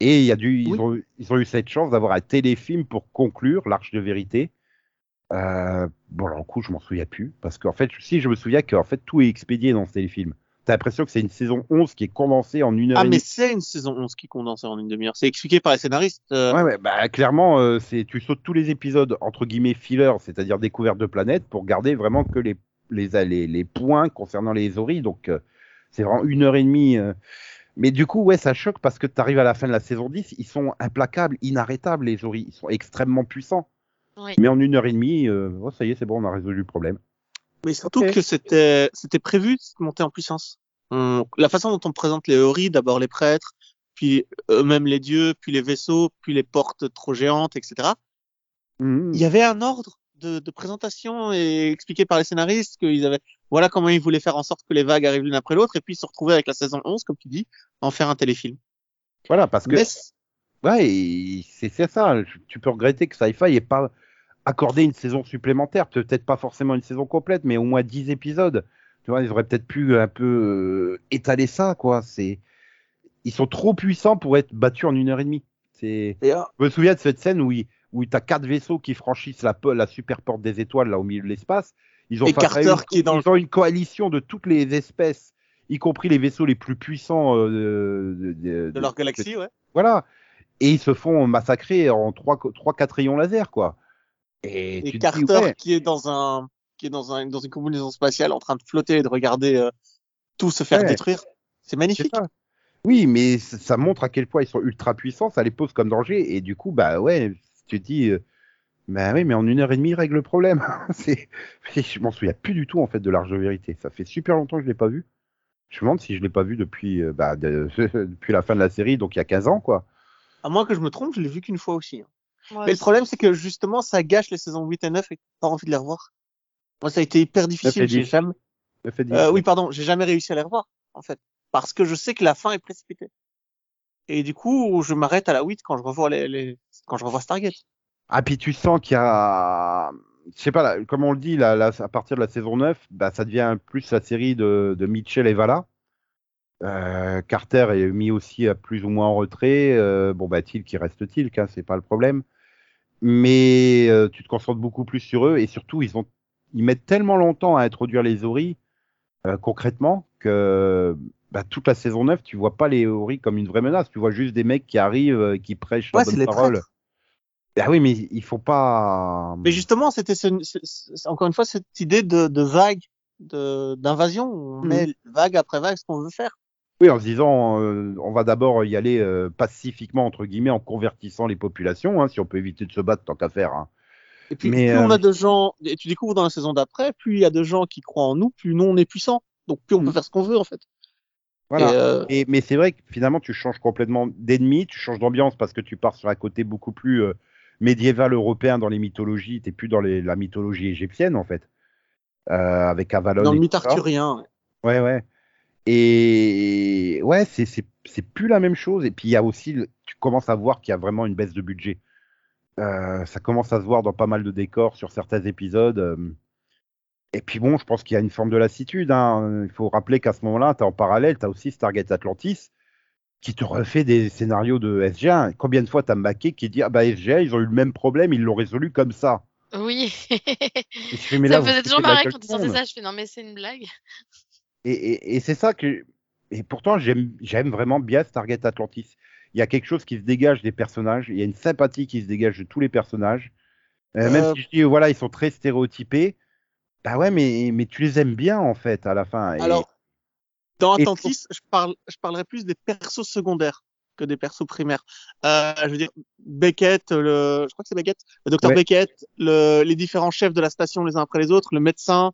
Et il y a du, ils, ont, ils ont eu cette chance d'avoir un téléfilm pour conclure l'Arche de vérité. Euh, bon, alors, le coup, je m'en souviens plus. Parce qu'en fait, si je me souviens qu'en fait, tout est expédié dans ce téléfilm. T'as l'impression que c'est une saison 11 qui est condensée en une heure Ah, mais c'est une saison 11 qui condense en une demi-heure. C'est expliqué par les scénaristes. euh, Ouais, ouais, bah, clairement, euh, c'est tu sautes tous les épisodes entre guillemets filler, c'est-à-dire découverte de planète, pour garder vraiment que les les les, les points concernant les Ori. Donc c'est vraiment une heure et demie. Mais du coup, ouais, ça choque parce que tu arrives à la fin de la saison 10, ils sont implacables, inarrêtables les Ori, ils sont extrêmement puissants. Oui. Mais en une heure et demie, euh, oh, ça y est, c'est bon, on a résolu le problème. Mais surtout que c'était c'était prévu de monter en puissance. On- La façon dont on présente les Ori, d'abord les prêtres, puis eux-mêmes les dieux, puis les vaisseaux, puis les portes trop géantes, etc. Mhm. Il y avait un ordre de, de présentation et expliqué par les scénaristes qu'ils avaient voilà comment ils voulaient faire en sorte que les vagues arrivent l'une après l'autre et puis se retrouver avec la saison 11 comme tu dis en faire un téléfilm. Voilà, parce que Mais Ouais, c'est c'est ça. Tu peux regretter que Sci-Fi n'ait pas accordé une saison supplémentaire. Peut-être pas forcément une saison complète, mais au moins 10 épisodes. Tu vois, ils auraient peut-être pu un peu euh, étaler ça, quoi. C'est, ils sont trop puissants pour être battus en une heure et demie. C'est, et, euh, je me souviens de cette scène où, il, où tu as quatre vaisseaux qui franchissent la, la super porte des étoiles, là, au milieu de l'espace. Ils ont, Et Carter une- qui est dans ils ont une coalition de toutes les espèces, y compris les vaisseaux les plus puissants euh, de, de- de leur galaxie, ouais. voilà. Et ils se font massacrer en 3-4 rayons laser, quoi. Et, Et tu te Carter dis, ouais, qui est dans un qui est dans un dans une combinaison spatiale en train de flotter et de regarder euh, tout se faire Ouais. détruire. C'est magnifique. Oui, mais ça ça montre à quel point ils sont ultra puissants, ça les pose comme danger. Et du coup, bah ouais, tu te dis, euh, bah oui, mais en une heure et demie, il règle le problème. c'est, je m'en souviens plus du tout, en fait, de l'Arche de Vérité. Ça fait super longtemps que je l'ai pas vu. Je me demande si je l'ai pas vu depuis, euh, bah, de- depuis la fin de la série, donc il y a 15 ans, quoi. À moins que je me trompe, je l'ai vu qu'une fois aussi. hein. Mais le problème, c'est que justement, ça gâche les saisons 8 et 9 et pas envie de les revoir. Moi, ça a été hyper difficile. J'ai 10. jamais, euh, oui, pardon, j'ai jamais réussi à les revoir, en fait. Parce que je sais que la fin est précipitée. Et du coup, je m'arrête à la 8 quand je revois les, les... quand je revois Stargate. Ah, puis tu sens qu'il y a. Je sais pas, là, comme on le dit, là, là, à partir de la saison 9, bah, ça devient plus la série de, de Mitchell et Vala. Euh, Carter est mis aussi à plus ou moins en retrait. Euh, bon, bah, Tilk, il reste Tilk, hein, c'est pas le problème. Mais euh, tu te concentres beaucoup plus sur eux et surtout, ils, ont, ils mettent tellement longtemps à introduire les Ori euh, concrètement que bah, toute la saison 9, tu vois pas les Ori comme une vraie menace. Tu vois juste des mecs qui arrivent, euh, qui prêchent Ouais, la bonne les parole. Ah oui, mais il faut pas. Mais justement, c'était ce- ce- ce- encore une fois cette idée de, de vague, de- d'invasion. On Mhm. met vague après vague ce qu'on veut faire. Oui, en se disant, euh, on va d'abord y aller euh, pacifiquement, entre guillemets, en convertissant les populations, hein, si on peut éviter de se battre tant qu'à faire. hein. Et puis, Mais, plus on euh, a de gens, et tu découvres dans la saison d'après, plus il y a de gens qui croient en nous, plus nous on est puissants. Donc plus on peut Mhm. faire ce qu'on veut en fait. Voilà. Et, euh, Et, mais c'est vrai que finalement, tu changes complètement d'ennemi, tu changes d'ambiance parce que tu pars sur un côté beaucoup plus euh, médiéval européen dans les mythologies, t'es plus dans les, la mythologie égyptienne, en fait. Euh, avec Avalon. dans le mythe arthurien. Ouais, ouais. Et ouais, c'est plus la même chose. Et puis il y a aussi, tu commences à voir qu'il y a vraiment une baisse de budget. Euh, ça commence à se voir dans pas mal de décors sur certains épisodes. euh. Et puis bon, je pense qu'il y a une forme de lassitude. hein. Il faut rappeler qu'à ce moment-là, tu en parallèle, tu as aussi Stargate Atlantis qui te refait des scénarios de SG1. Combien de fois tu as Maquet qui dit Ah bah SG1, ils ont eu le même problème, ils l'ont résolu comme ça. Oui. Et je fais, mais ça là, me faisait toujours marrer quand ils monde. sortaient ça. Je fais non, mais c'est une blague. Et, et- et c'est ça que. Et pourtant, j'aime vraiment bien Stargate Atlantis. Il y a quelque chose qui se dégage des personnages. Il y a une sympathie qui se dégage de tous les personnages. Euh, Même Euh, si je dis, voilà, ils sont très stéréotypés. Bah ouais, mais, mais tu les aimes bien, en fait, à la fin. Et- Alors, dans Atlantis, je parle, je parlerai plus des persos secondaires que des persos primaires. Euh, je veux dire, Beckett, le, je crois que c'est Beckett, le docteur Ouais. Beckett, le, les différents chefs de la station les uns après les autres, le médecin.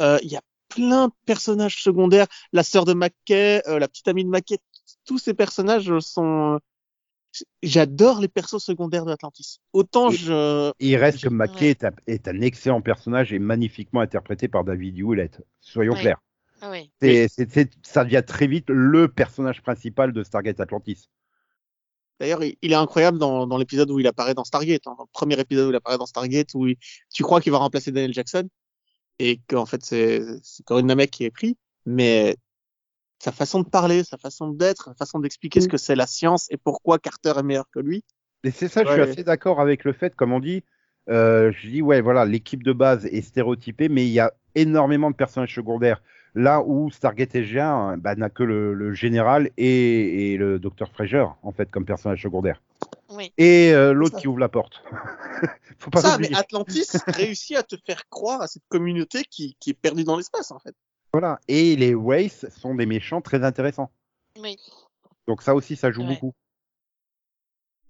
Euh, Il y a plein de personnages secondaires. La sœur de Mackay, euh, la petite amie de Mackay, tous ces personnages sont. J'adore les persos secondaires d'Atlantis. Autant Et- je. Il reste Je- que McKay est, un, est un excellent personnage et magnifiquement interprété par David Hewlett. Soyons clairs. Oui. C'est, c'est- c'est- ça devient très vite le personnage principal de Stargate Atlantis. D'ailleurs, il, il est incroyable dans, dans l'épisode où il apparaît dans Stargate, hein, dans le premier épisode où il apparaît dans Stargate, où il- tu crois qu'il va remplacer Daniel Jackson? Et qu'en fait c'est Corinne Namek qui est pris, mais sa façon de parler, sa façon d'être, sa façon d'expliquer ce que c'est la science et pourquoi Carter est meilleur que lui. Et c'est ça, je suis assez d'accord avec le fait, comme on dit, euh, je dis, ouais, voilà, l'équipe de base est stéréotypée, mais il y a énormément de personnages secondaires. Là où Stargate SG1 bah, n'a que le, le général et, et le docteur Fraser, en fait, comme personnage secondaire. Oui. Et euh, l'autre qui ouvre la porte. Faut pas Ça, mais Atlantis réussit à te faire croire à cette communauté qui, qui est perdue dans l'espace en fait. Voilà. Et les Wraiths sont des méchants très intéressants. Oui. Donc ça aussi, ça joue Ouais. beaucoup.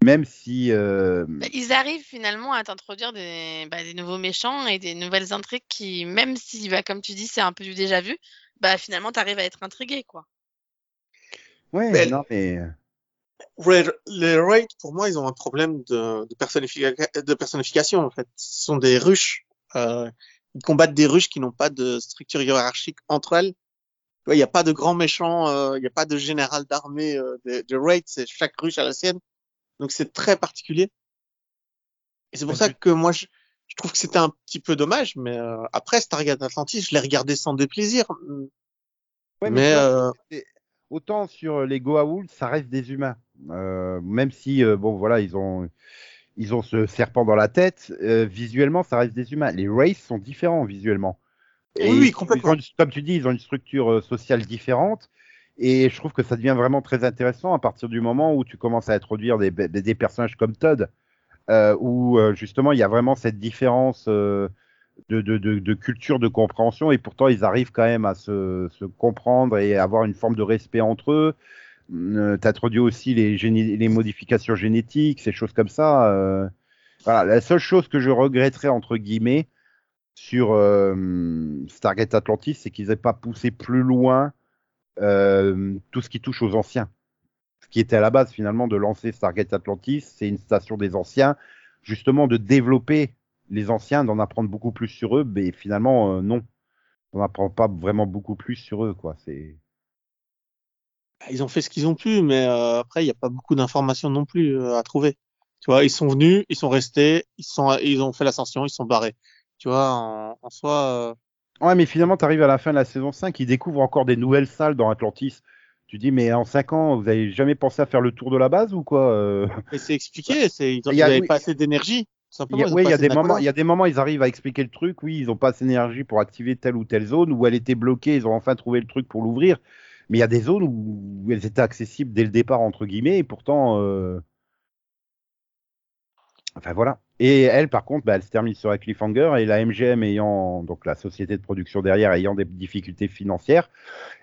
Même si... euh, ils arrivent finalement à t'introduire des, bah, des nouveaux méchants et des nouvelles intrigues qui, même si, bah, comme tu dis, c'est un peu du déjà vu, bah finalement t'arrives à être intrigué, quoi. Ouais, Mais- non, mais... Les Wraith, pour moi, ils ont un problème de, de, personnifica- de personnification, en fait. Ce sont des ruches. Euh, ils combattent des ruches qui n'ont pas de structure hiérarchique entre elles. Il n'y a pas de grand méchant, euh, il n'y a pas de général d'armée euh, de, de c'est chaque ruche à la sienne. Donc c'est très particulier. Et c'est pour ça que moi, je, je trouve que c'était un petit peu dommage, mais euh, après Stargate Atlantis, je l'ai regardé sans déplaisir. Ouais, mais euh, autant sur les Goa'uld, ça reste des humains. Euh, même si, euh, bon, voilà, ils ont, ils ont ce serpent dans la tête, euh, visuellement, ça reste des humains. Les Wraiths sont différents visuellement. Oui, complètement. une- comme tu dis, ils ont une structure euh, sociale différente. Et je trouve que ça devient vraiment très intéressant à partir du moment où tu commences à introduire des, des, des personnages comme Todd, euh, où justement il y a vraiment cette différence de, de, de, de culture, de compréhension, et pourtant ils arrivent quand même à se, se comprendre et avoir une forme de respect entre eux. Euh, T'introduis aussi les, modifications génétiques, ces choses comme ça. euh. La seule chose que je regretterais entre guillemets sur euh, Stargate Atlantis, c'est qu'ils n'aient pas poussé plus loin euh, tout ce qui touche aux anciens. Ce qui était à la base finalement de lancer Stargate Atlantis, c'est une station des anciens, justement de développer les anciens, d'en apprendre beaucoup plus sur eux, mais finalement non, on n'apprend pas vraiment beaucoup plus sur eux, quoi. C'est ils ont fait ce qu'ils ont pu, mais euh, après, il n'y a pas beaucoup d'informations non plus euh, à trouver. Tu vois, ils sont venus, ils sont restés, ils sont, ils ont fait l'ascension, ils sont barrés. Tu vois, en, en soi, euh, ouais, mais finalement tu arrives à la fin de la saison 5, ils découvrent encore des nouvelles salles dans Atlantis. Tu dis mais en 5 ans, vous avez jamais pensé à faire le tour de la base ou quoi euh? Et c'est expliqué, c'est, ils n'avaient oui. pas assez d'énergie. tout Il y a, des moments, il y a des moments, ils arrivent à expliquer le truc. Oui, ils n'ont pas assez d'énergie pour activer telle ou telle zone où elle était bloquée. Ils ont enfin trouvé le truc pour l'ouvrir. Mais il y a des zones où elles étaient accessibles dès le départ entre guillemets, et pourtant, euh... enfin voilà. Et elle, par contre, bah, elle se termine sur un cliffhanger et la MGM ayant donc la société de production derrière ayant des difficultés financières,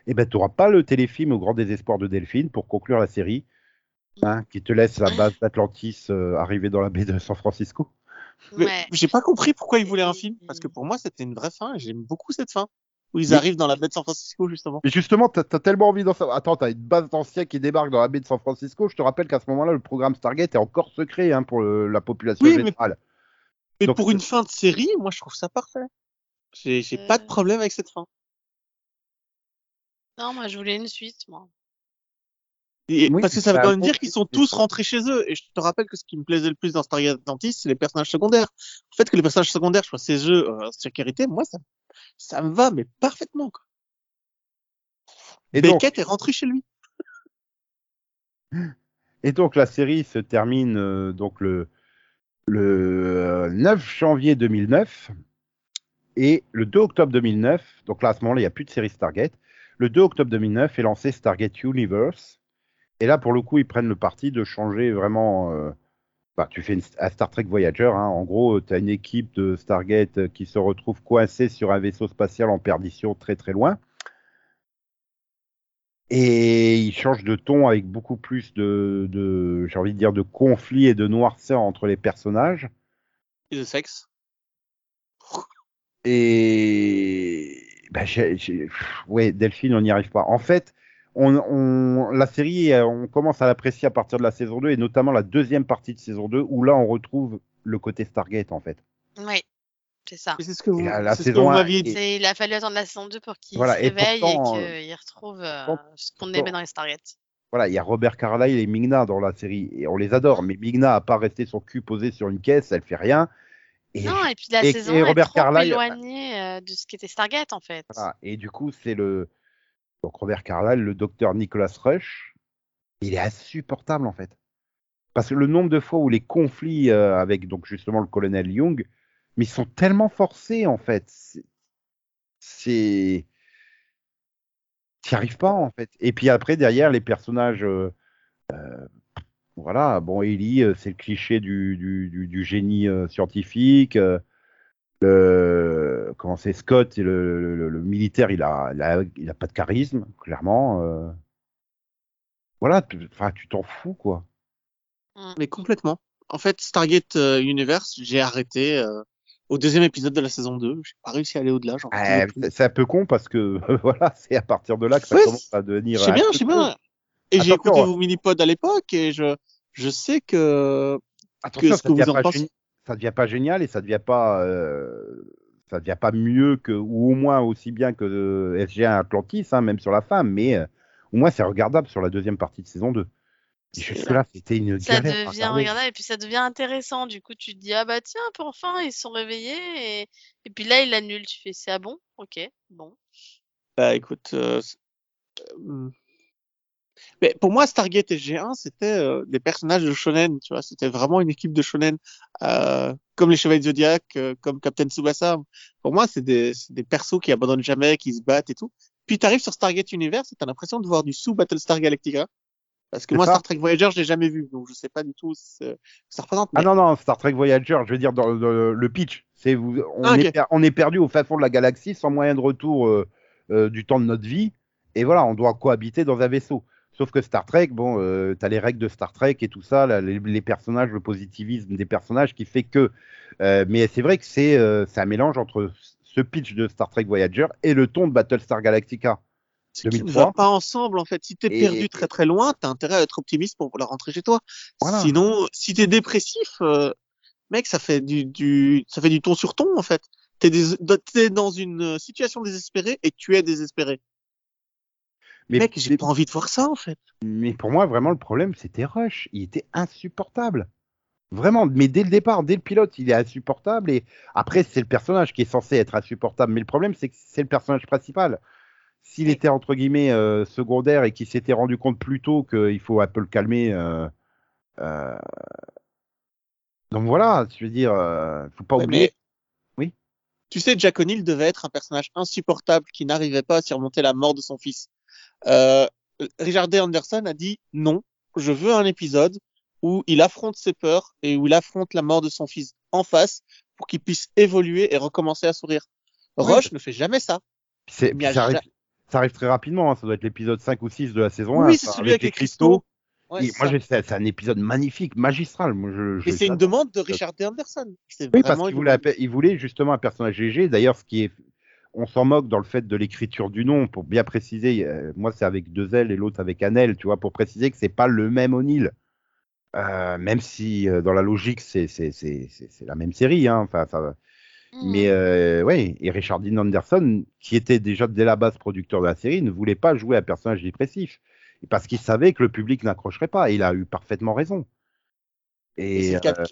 et ben tu n'auras pas le téléfilm au grand désespoir de Delphine pour conclure la série, hein, qui te laisse la base d'Atlantis euh, arriver dans la baie de San Francisco. Mais Ouais. J'ai pas compris pourquoi ils voulaient un film, parce que pour moi, c'était une vraie fin, et j'aime beaucoup cette fin, où ils arrivent dans la baie de San Francisco, justement. Mais justement, t'as as tellement envie d'en savoir. Attends, t'as une base d'anciens qui débarque dans la baie de San Francisco. Je te rappelle qu'à ce moment-là, le programme Stargate est encore secret hein, pour le- la population Oui, mais- générale. Mais Donc, pour une fin de série, moi, je trouve ça parfait. J'ai pas de Euh. problème avec cette fin. Non, moi je voulais une suite, moi. Et- Oui, parce que ça veut bah, quand même dire qu'ils sont tous rentrés chez eux. Et je te rappelle que ce qui me plaisait le plus dans Stargate Atlantis, c'est les personnages secondaires. Le fait que les personnages secondaires soient chez eux euh, en sécurité, moi, ça, ça me va, mais parfaitement. Quoi. Et donc, Beckett est rentré chez lui. et donc, la série se termine euh, donc le, le euh, 9 janvier 2009 et le 2 octobre 2009. Donc là, à ce moment-là, il n'y a plus de série Stargate. Le 2 octobre 2009 est lancé Stargate Universe. Et là, pour le coup, ils prennent le parti de changer vraiment. Euh, tu fais une, un Star Trek Voyager. hein. En gros, tu as une équipe de Stargate euh, qui se retrouve coincée sur un vaisseau spatial en perdition très très loin. Et ils changent de ton avec beaucoup plus de, de j'ai envie de dire, de conflits et de noirceur entre les personnages. Et de sexe. Et pff, ouais, Delphine, on n'y arrive pas. En fait, on, on- la série, euh, on commence à l'apprécier à partir de la saison 2 et notamment la deuxième partie de saison 2 où là, on retrouve le côté Stargate en fait. Oui, c'est ça. C'est ce que vous, la- la c'est ce que saison vous. Et- Il a fallu attendre la saison 2 pour qu'il Voilà, se et réveille pourtant, et qu'il retrouve euh, pourtant- ce qu'on aimait dans les Stargate. Voilà, il y a Robert Carlyle et Migna dans la série et on les adore, mais Migna a pas resté son cul posé sur une caisse, elle fait rien. Et, Non, et puis la et- saison et est Robert trop Carlyle- éloignée euh, de ce qu'était Stargate en fait. voilà, et du coup, c'est le donc Robert Carlyle, le docteur Nicholas Rush, il est insupportable en fait. Parce que le nombre de fois où les conflits euh, avec donc justement le colonel Young, mais ils sont tellement forcés en fait. C'est-. T'y arrives pas en fait. Et puis après, derrière, les personnages. euh, euh, voilà, bon, Ellie, c'est le cliché du, génie scientifique. Le, comment c'est Scott, le, le, militaire, il a, il a, il a pas de charisme, clairement. euh. Voilà, tu- enfin, tu t'en fous, quoi. Mais complètement. En fait, Stargate euh, Universe, j'ai arrêté euh, au deuxième épisode de la saison 2. J'ai pas réussi à aller au-delà. plus. c'est- un peu con parce que voilà, c'est à partir de là que ça Ouais, commence à devenir. Je sais bien, je sais bien. Et j'ai écouté hein. vos mini-pods à l'époque et je, je sais que Attention, ce ça que vous en pensez. Ça devient pas génial et ça devient pas, euh, ça devient pas mieux que ou au moins aussi bien que euh, SG1 Atlantis, hein, même sur la femme, mais euh, au moins c'est regardable sur la deuxième partie de saison 2. Et C'est jusque là, c'était une Ça galère. devient regardable et puis ça devient intéressant. Du coup, tu te dis ah bah tiens, pour enfin ils sont réveillés et, et puis là il annule. Tu fais c'est ah bon, ok, bon. Bah écoute, euh, mais pour moi Stargate et G1 c'était euh, des personnages de shonen, tu vois, c'était vraiment une équipe de shonen, euh, comme les Chevaliers Zodiac, euh, comme Captain Tsubasa. Pour moi c'est des, persos qui abandonnent jamais, qui se battent et tout. Puis t'arrives sur Stargate Universe et t'as l'impression de voir du sous Battlestar Galactica. Parce que moi ça. Star Trek Voyager je l'ai jamais vu, donc je sais pas du tout ce que ça représente. Ah non non, Star Trek Voyager, je veux dire dans le, dans le- le pitch, c'est vous, on, Ah, est per- on est perdu au fin fond de la galaxie sans moyen de retour euh, euh, du temps de notre vie, et voilà, on doit cohabiter dans un vaisseau. Sauf que Star Trek, bon, euh, t'as les règles de Star Trek et tout ça, là, les, les personnages, le positivisme des personnages qui fait que. euh, mais c'est vrai que c'est euh, c'est un mélange entre ce pitch de Star Trek Voyager et le ton de Battlestar Galactica. Ce qui ne 2003. va pas ensemble en fait. Si t'es Et- perdu très très loin, t'as intérêt à être optimiste pour pouvoir rentrer chez toi. Voilà. Sinon, si t'es dépressif, euh, mec, ça fait du, du, ça fait du ton sur ton en fait. Des- t'es dans une situation désespérée et tu es désespéré. Mais, mec, j'ai pas envie de voir ça en fait. mais pour moi, vraiment, le problème, c'était Rush. Il était insupportable. Vraiment, mais dès le départ, dès le pilote, il est insupportable. Et après, c'est le personnage qui est censé être insupportable. Mais le problème, c'est que c'est le personnage principal. S'il était entre guillemets euh, secondaire et qu'il s'était rendu compte plus tôt qu'il faut un peu le calmer. euh, euh, Donc voilà, je veux dire, faut pas oublier. mais- Oui. Tu sais, Jack O'Neill devait être un personnage insupportable qui n'arrivait pas à surmonter la mort de son fils. Euh, Richard D. Anderson a dit non, je veux un épisode où il affronte ses peurs et où il affronte la mort de son fils en face pour qu'il puisse évoluer et recommencer à sourire. Oui. Rush ne fait jamais ça. C'est- ça, arrive, ça arrive très rapidement. hein, Ça doit être l'épisode 5 ou 6 de la saison 1. oui, c'est ça, celui avec les cristaux. Ouais, Et c'est moi, un épisode magnifique, magistral. Moi, je, je- Et c'est une demande de Richard D. Anderson. Oui, parce qu'il voulait, il voulait justement un personnage léger. D'ailleurs, ce qui est, on s'en moque dans le fait de l'écriture du nom pour bien préciser. euh, moi, c'est avec deux L et l'autre avec un L, tu vois, pour préciser que c'est pas le même O'Neill. Euh, même si euh, dans la logique, c'est la même série. Hein, mais Hmm. euh, ouais, et Richard Dean Anderson, qui était déjà dès la base producteur de la série, ne voulait pas jouer un personnage dépressif. Parce qu'il savait que le public n'accrocherait pas. Et il a eu parfaitement raison. Et Et, c'est le cas-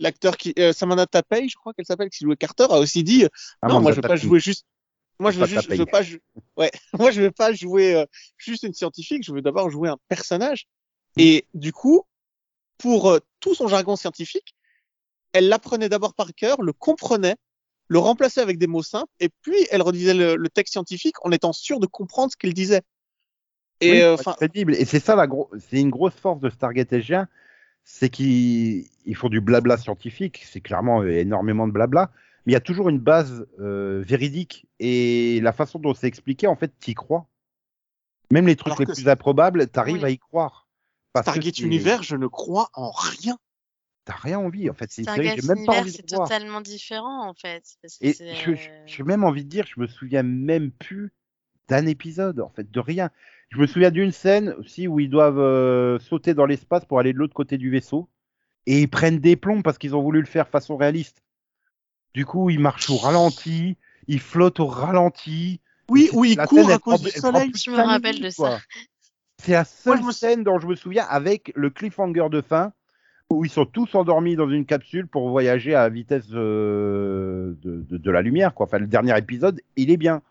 L'acteur qui, euh, Samantha Tapei, je crois qu'elle s'appelle, qui jouait Carter, a aussi dit, euh, non, Amanda moi je veux pas jouer juste, moi je veux juste, je veux pas, ouais, moi je veux pas jouer euh, juste une scientifique, je veux d'abord jouer un personnage. Et du coup, pour euh, tout son jargon scientifique, elle l'apprenait d'abord par cœur, le comprenait, le remplaçait avec des mots simples, et puis elle redisait le, le texte scientifique en étant sûre de comprendre ce qu'il disait. Et Oui, euh, crédible. Et c'est ça la gros, c'est une grosse force de Stargate SG1, c'est qu'ils ils font du blabla scientifique, c'est clairement euh, énormément de blabla, mais il y a toujours une base euh, véridique et la façon dont c'est expliqué, en fait, t'y crois. Même les trucs Alors les que plus improbables, t'arrives Oui. à y croire. Parce que Stargate c'est- Univers, je ne crois en rien. t'as rien envie. En fait, c'est une série que j'ai même pas Univers, envie c'est de voir. totalement différent en fait. parce que Et je- je- j'ai même envie de dire, je me souviens même plus d'un épisode, en fait, de rien. Je me souviens d'une scène aussi où ils doivent euh, sauter dans l'espace pour aller de l'autre côté du vaisseau. Et ils prennent des plombs parce qu'ils ont voulu le faire façon réaliste. Du coup, ils marchent au ralenti, ils flottent au ralenti. Oui, oui, il la court scène, à cause du soleil. Je me rappelle minutes, de ça. quoi. C'est la seule scène dont je me souviens avec le cliffhanger de fin où ils sont tous endormis dans une capsule pour voyager à la vitesse euh, de, de- de la lumière. Quoi. Enfin, le dernier épisode, il est bien.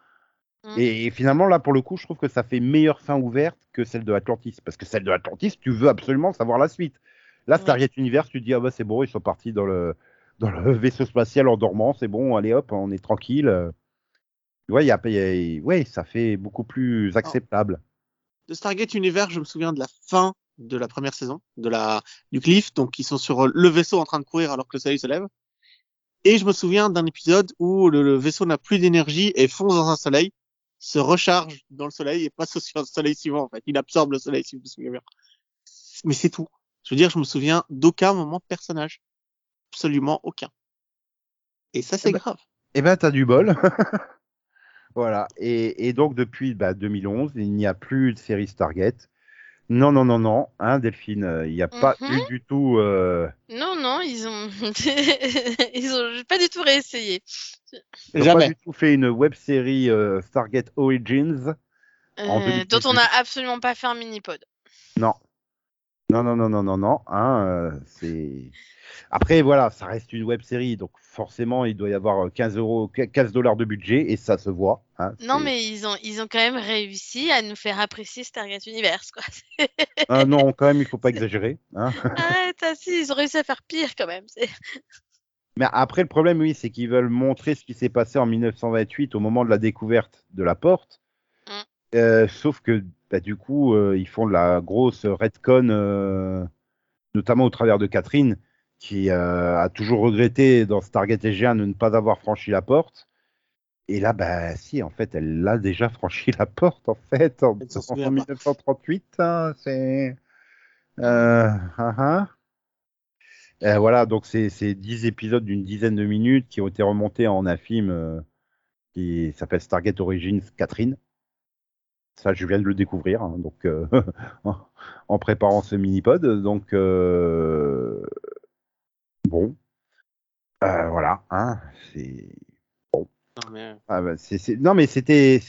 Mm. Et, finalement, là, pour le coup, je trouve que ça fait meilleure fin ouverte que celle de Atlantis. Parce que celle de Atlantis, tu veux absolument savoir la suite. Là. Stargate Universe, tu te dis, ah bah c'est bon, ils sont partis dans le, dans le vaisseau spatial en dormant, c'est bon, allez hop, on est tranquille. Tu vois, il y a, y a- ouais, ça fait beaucoup plus acceptable. de Stargate Universe, je me souviens de la fin de la première saison, de la du cliff, donc ils sont sur le vaisseau en train de courir alors que le soleil se lève. Et je me souviens d'un épisode où le, le vaisseau n'a plus d'énergie et fonce dans un soleil, se recharge dans le soleil et passe le soleil suivant. En fait, il absorbe le soleil, si je me souviens bien. Mais c'est tout. Je veux dire, je me souviens d'aucun moment personnage, absolument aucun. Et ça, c'est Eh ben, grave. Eh ben, t'as du bol. voilà. Et, et donc, depuis bah, 2011, il n'y a plus de série Stargate. Non, non, non, non, hein, Delphine, euh, il n'y a pas Mhm. eu du tout. euh, Non, non, ils ont, ils ont pas du tout réessayé. ils ont Jamais. pas du tout fait une web série euh, Stargate Origins. Euh, 2018. dont on n'a absolument pas fait un mini-pod. Non. Non, non, non, non, non, non. Hein, euh, c'est. Après, voilà, ça reste une web série, donc forcément, il doit y avoir euh, 15 euros, 15 dollars de budget, et ça se voit. hein, Non, mais ils ont, ils ont quand même réussi à nous faire apprécier Stargate Universe, quoi. Ah, non, quand même, il faut pas exagérer. Hein. Ah, si, ils ont réussi à faire pire quand même. c'est- Mais après, le problème, oui, c'est qu'ils veulent montrer ce qui s'est passé en 1928 au moment de la découverte de la porte. Mm. Euh, sauf que, bah, du coup, euh, ils font de la grosse redcon, euh, notamment au travers de Catherine, qui euh, a toujours regretté dans Stargate SG1 de ne pas avoir franchi la porte. Et là, bah, si, en fait, elle l'a déjà franchi la porte, en fait, en, Elle s'en en souvient pas. 1938. hein, c'est. Ah. Euh, voilà, donc c'est c'est 10 épisodes d'une dizaine de minutes qui ont été remontés en un film qui s'appelle Stargate Origins Catherine. Ça, je viens de le découvrir, hein, donc euh, en- préparant ce mini-pod. Donc, euh, bon, Euh, voilà, hein, c'est Non, mais, ah bah, Non, mais c'était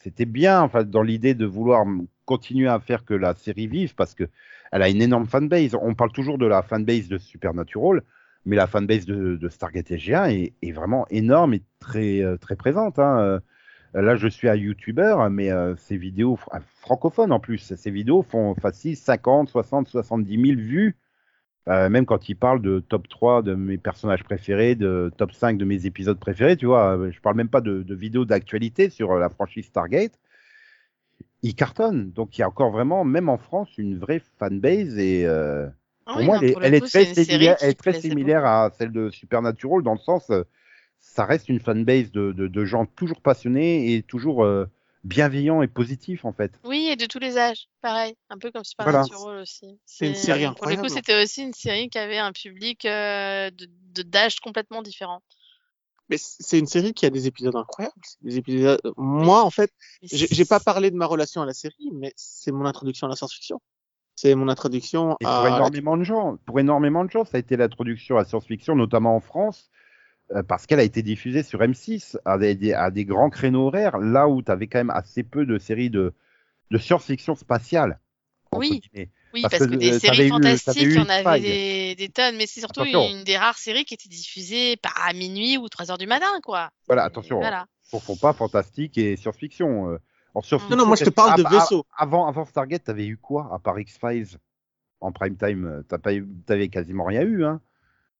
c'était bien enfin, dans l'idée de vouloir continuer à faire que la série vive parce que elle a une énorme fanbase. On parle toujours de la fanbase de Supernatural, mais la fanbase de, de Stargate SG1 est, est vraiment énorme et très, très présente. hein. Là, je suis un YouTuber, mais euh, ces vidéos fr- ah, francophones en plus, ces vidéos font facile 50, 60, 70 000 vues. Euh, même quand il parle de top 3 de mes personnages préférés, de top 5 de mes épisodes préférés, tu vois, euh, je parle même pas de, de vidéos d'actualité sur la franchise Stargate. Il cartonne. Donc il y a encore vraiment, même en France, une vraie fanbase et euh, Ah pour oui, moi, non, elle est, pour très similaire, qui elle est très plaisait similaire à celle de Supernatural dans le sens, euh, ça reste une fanbase de, de, de gens toujours passionnés et toujours euh, bienveillants et positifs en fait. Oui, et de tous les âges, pareil, un peu comme Voilà. Supernatural aussi. C'est une série Pour le coup, incroyable. c'était aussi une série qui avait un public euh, de de- d'âge complètement différent. mais c'est une série qui a des épisodes incroyables. Des épisodes. Moi, en fait, j'ai pas parlé de ma relation à la série, mais c'est mon introduction à la science-fiction. C'est mon introduction Et pour à. énormément de gens, pour énormément de gens, ça a été l'introduction à la science-fiction, notamment en France, euh, parce qu'elle a été diffusée sur M6 à des, des- à des grands créneaux horaires, là où tu avais quand même assez peu de séries de, de science-fiction spatiale. Oui. Oui, Parce parce, que, que, des euh, séries fantastiques, il y en avait des, des tonnes, mais c'est surtout Attention. une, des rares séries qui était diffusée à minuit ou 3 heures du matin, quoi. Voilà, attention. Voilà. ne confond pas fantastique et science-fiction. euh. Non, non, moi, je te parle de ah, vaisseau. ah, Avant, avant Stargate, t'avais eu quoi à part X-Files? En prime time euh, T'as pas eu- T'avais quasiment rien eu, hein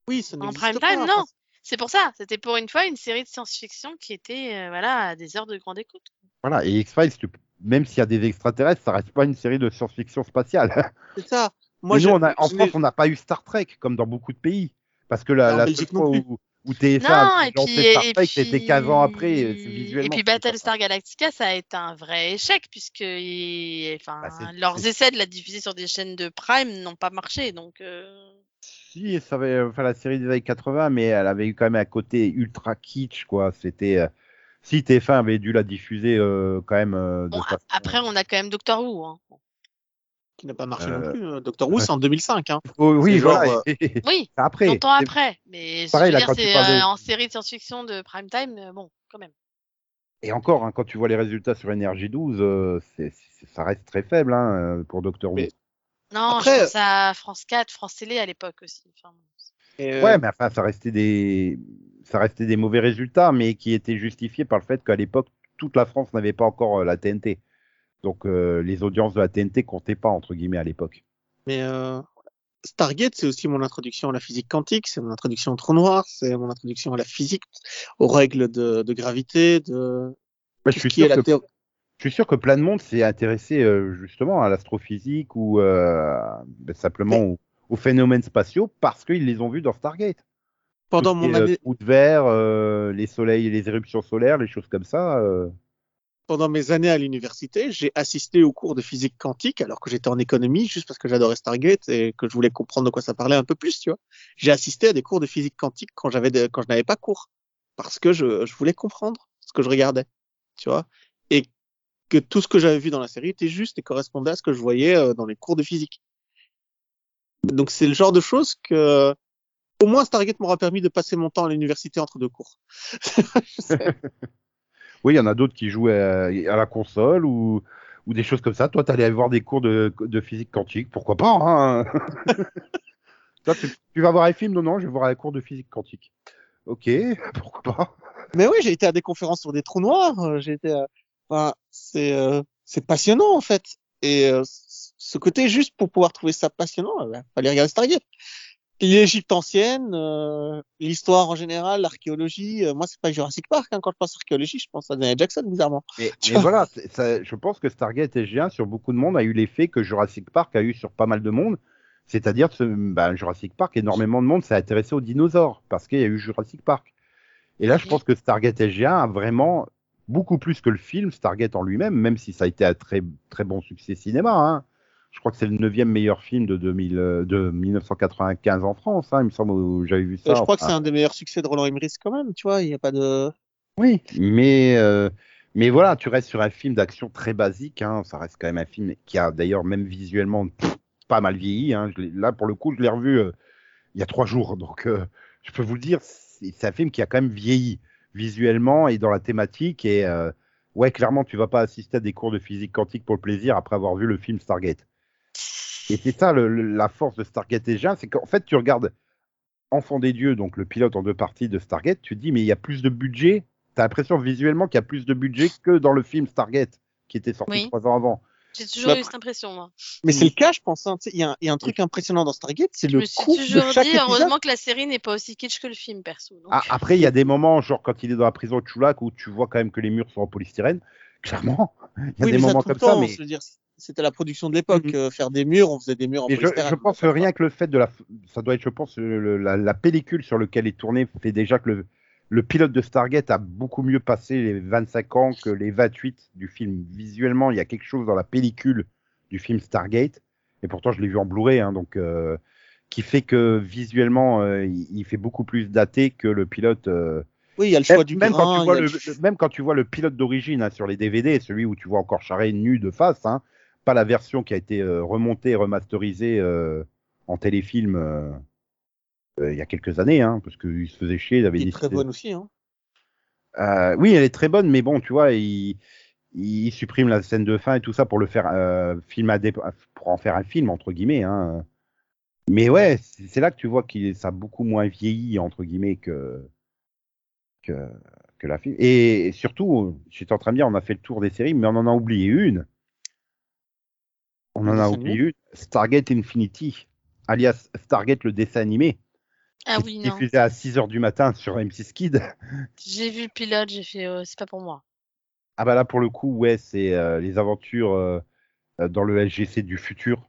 Oui, ça En prime pas. time, non. C'est pour ça. C'était pour une fois une série de science-fiction qui était euh, voilà à des heures de grande écoute. Voilà, et X-Files, tu- même s'il y a des extraterrestres, ça reste pas une série de science-fiction spatiale. C'est ça. Moi, Et nous, je- on a- en France, n'ai- on n'a pas eu Star Trek, comme dans beaucoup de pays. Parce que la, En la Belgique seule non fois plus. où, où TF1 Non, a et lancé puis, Star et Trek, c'était 15 ans après, et c'est et visuellement. puis. Battlestar Galactica, ça a été un vrai échec puisque enfin, Bah, leurs essais de la diffuser sur des chaînes de Prime n'ont pas marché. Donc, euh, si, ça avait, enfin, la série des années 80, mais elle avait eu quand même un côté ultra kitsch, quoi. C'était, euh, si TF1 avait dû la diffuser euh, quand même euh, de Bon, a- façon- après, on a quand même Doctor Who. Hein. Qui n'a pas marché Euh, non plus. euh, Doctor Who, c'est en 2005. Hein. Oh, oui, genre, voilà. Oui, après. longtemps après. Mais je pareil, veux là, dire, c'est de- euh, en série de science-fiction de prime time, euh, bon, quand même. Et encore, hein, quand tu vois les résultats sur Énergie 12, euh, c'est, c'est- ça reste très faible hein, euh, pour Doctor Who. Mais- Non, Après, je pense à France 4, France Télé à l'époque aussi. Enfin, euh, Ouais, mais enfin, ça restait des, ça restait des mauvais résultats, mais qui étaient justifiés par le fait qu'à l'époque, toute la France n'avait pas encore euh, la TNT. Donc, euh, les audiences de la TNT comptaient pas entre guillemets à l'époque. Mais euh, Stargate, c'est aussi mon introduction à la physique quantique, c'est mon introduction au trou noir, c'est mon introduction à la physique, aux règles de, de gravité, de Bah, je ce suis qui est sûr la que théorie. Je suis sûr que plein de monde s'est intéressé euh, justement à l'astrophysique ou euh, ben, simplement aux, aux phénomènes spatiaux parce qu'ils les ont vus dans Stargate. Pendant mon euh, année, de verre, les soleils, les éruptions solaires, les choses comme ça. pendant mes années à l'université, j'ai assisté aux cours de physique quantique alors que j'étais en économie juste parce que j'adorais Stargate et que je voulais comprendre de quoi ça parlait un peu plus, tu vois. J'ai assisté à des cours de physique quantique quand j'avais quand je n'avais pas cours parce que je, je voulais comprendre ce que je regardais, tu vois. Que tout ce que j'avais vu dans la série était juste et correspondait à ce que je voyais euh, dans les cours de physique. Donc c'est le genre de choses que au moins Stargate m'aura permis de passer mon temps à l'université entre deux cours. Oui, il y en a d'autres qui jouent à, à la console ou, ou des choses comme ça. Toi, tu allais avoir des cours de, de physique quantique, pourquoi pas hein? Toi, tu, tu vas voir un film? Non, non, je vais voir un cours de physique quantique. Ok, pourquoi pas? Mais oui, j'ai été à des conférences sur des trous noirs. J'ai été, à- enfin, c'est euh, c'est passionnant en fait. Et euh, ce côté juste pour pouvoir trouver ça passionnant, euh, bah, fallait regarder Stargate. L'Égypte ancienne, euh, l'histoire en général, l'archéologie. moi, c'est pas Jurassic Park hein, quand je pense archéologie, je pense à Daniel Jackson bizarrement. Mais, voilà, ça- je pense que Stargate SG1 sur beaucoup de monde a eu l'effet que Jurassic Park a eu sur pas mal de monde. C'est-à-dire, ce, ben, Jurassic Park, énormément de monde s'est intéressé aux dinosaures parce qu'il y a eu Jurassic Park. Et là, je pense que Stargate SG1 a vraiment beaucoup plus que le film Stargate en lui-même, même si ça a été un très, très bon succès cinéma. hein. Je crois que c'est le neuvième meilleur film de, 2000, euh, de 1995 en France. hein, il me semble j'avais vu ça. Euh, je crois que c'est un des meilleurs succès de Roland Emmerich quand même. Tu vois, il n'y a pas de. Oui, mais, euh, mais voilà, tu restes sur un film d'action très basique. Hein, ça reste quand même un film qui a d'ailleurs même visuellement pas mal vieilli. Hein, là, pour le coup, je l'ai revu euh, il y a trois jours. Donc, je peux vous le dire, c'est un film qui a quand même vieilli visuellement et dans la thématique. Et euh, ouais, clairement, tu vas pas assister à des cours de physique quantique pour le plaisir après avoir vu le film Stargate. Et c'est ça le- le- la force de Stargate déjà, c'est qu'en fait, tu regardes Enfant des dieux, donc le pilote en deux parties de Stargate, tu te dis, mais il y a plus de budget. Tu as l'impression visuellement qu'il y a plus de budget que dans le film Stargate, qui était sorti Oui. trois ans avant. J'ai toujours Bah, eu cette impression, moi. Mais Mm. c'est le cas, je pense. hein. Il y, a un- il y a un truc impressionnant dans Stargate, c'est Je le me suis coût de toujours chaque dit, épisode. heureusement que la série n'est pas aussi kitsch que le film, perso. donc. Ah, après, il y a des moments, genre quand il est dans la prison de Chulak, où tu vois quand même que les murs sont en polystyrène. Clairement, il y a oui, des moments comme ça, mais je c'était la production de l'époque. Mhm. euh, faire des murs, on faisait des murs en Mais je, polystyrène. je pense que rien que le fait de la, ça doit être, je pense, le- la, la pellicule sur laquelle est tourné fait déjà que le, le pilote de Stargate a beaucoup mieux passé les 25 ans que les 28 du film. Visuellement, il y a quelque chose dans la pellicule du film Stargate, et pourtant je l'ai vu en Blu-ray, hein, donc euh, qui fait que visuellement, euh, il, il fait beaucoup plus daté que le pilote. euh, Oui, il y a le choix même, du même grain, quand tu il vois y a le, le- le- même quand tu vois le pilote d'origine hein, sur les DVD, celui où tu vois encore Charret nu de face, hein, pas la version qui a été euh, remontée et remasterisée en téléfilm il y a quelques années, hein, parce qu'il se faisait chier, il avait Il est très bonne aussi. Hein. Euh, oui, elle est très bonne, mais bon, tu vois, il, il supprime la scène de fin et tout ça pour le faire euh, film à pour en faire un film entre guillemets. Hein. Mais ouais, c'est là que tu vois qu'il ça a beaucoup moins vieilli entre guillemets que que, que la film. Et, surtout, j'étais en train de dire, on a fait le tour des séries, mais on en a oublié une. On en a oublié une. Stargate Infinity, alias Stargate le dessin animé, Ah oui, non. diffusé à 6h du matin sur M6 Kid. J'ai vu le pilote, j'ai fait, euh, c'est pas pour moi. Ah bah là pour le coup ouais c'est euh, les aventures euh, euh, dans le LGC du futur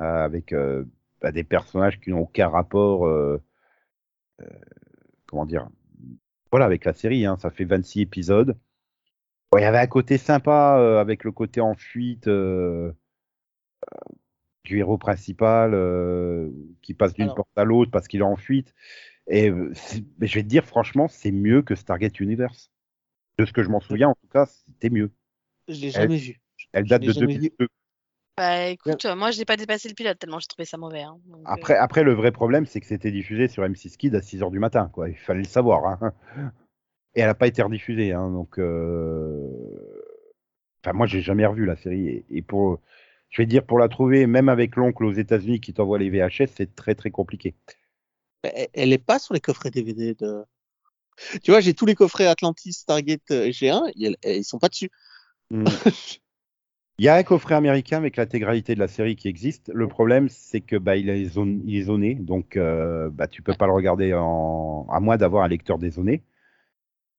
euh, avec euh, bah, des personnages qui n'ont aucun rapport euh, euh, comment dire voilà avec la série hein, ça fait 26 épisodes Bon, il y avait un côté sympa euh, avec le côté en fuite euh, euh, héros principal euh, qui passe d'une porte à l'autre parce qu'il est en fuite. Et euh, mais je vais te dire, franchement, c'est mieux que Stargate Universe. De ce que je m'en souviens, en tout cas, c'était mieux. Je l'ai jamais vu. Elle date de jamais vu. 2002. Bah écoute, euh, moi je n'ai pas dépassé le pilote tellement j'ai trouvé ça mauvais. hein. Donc, euh, Après, après, le vrai problème, c'est que c'était diffusé sur M6 Kid à 6h du matin. Quoi. Il fallait le savoir. hein. Et elle n'a pas été rediffusée. Hein, donc, euh... enfin, moi, j'ai jamais revu la série. Et, et pour, je vais dire, pour la trouver, même avec l'oncle aux États-Unis qui t'envoie les VHS, c'est très très compliqué. Elle- Elle est pas sur les coffrets DVD de. Tu vois, j'ai tous les coffrets Atlantis, Stargate euh, G1, ils, sont pas dessus. Hmm. Il y a un coffret américain avec l'intégralité de la série qui existe. Le problème, c'est que bah, il, est zone- il est zoné, donc euh, bah, tu peux pas le regarder en... à moins d'avoir un lecteur dézoné.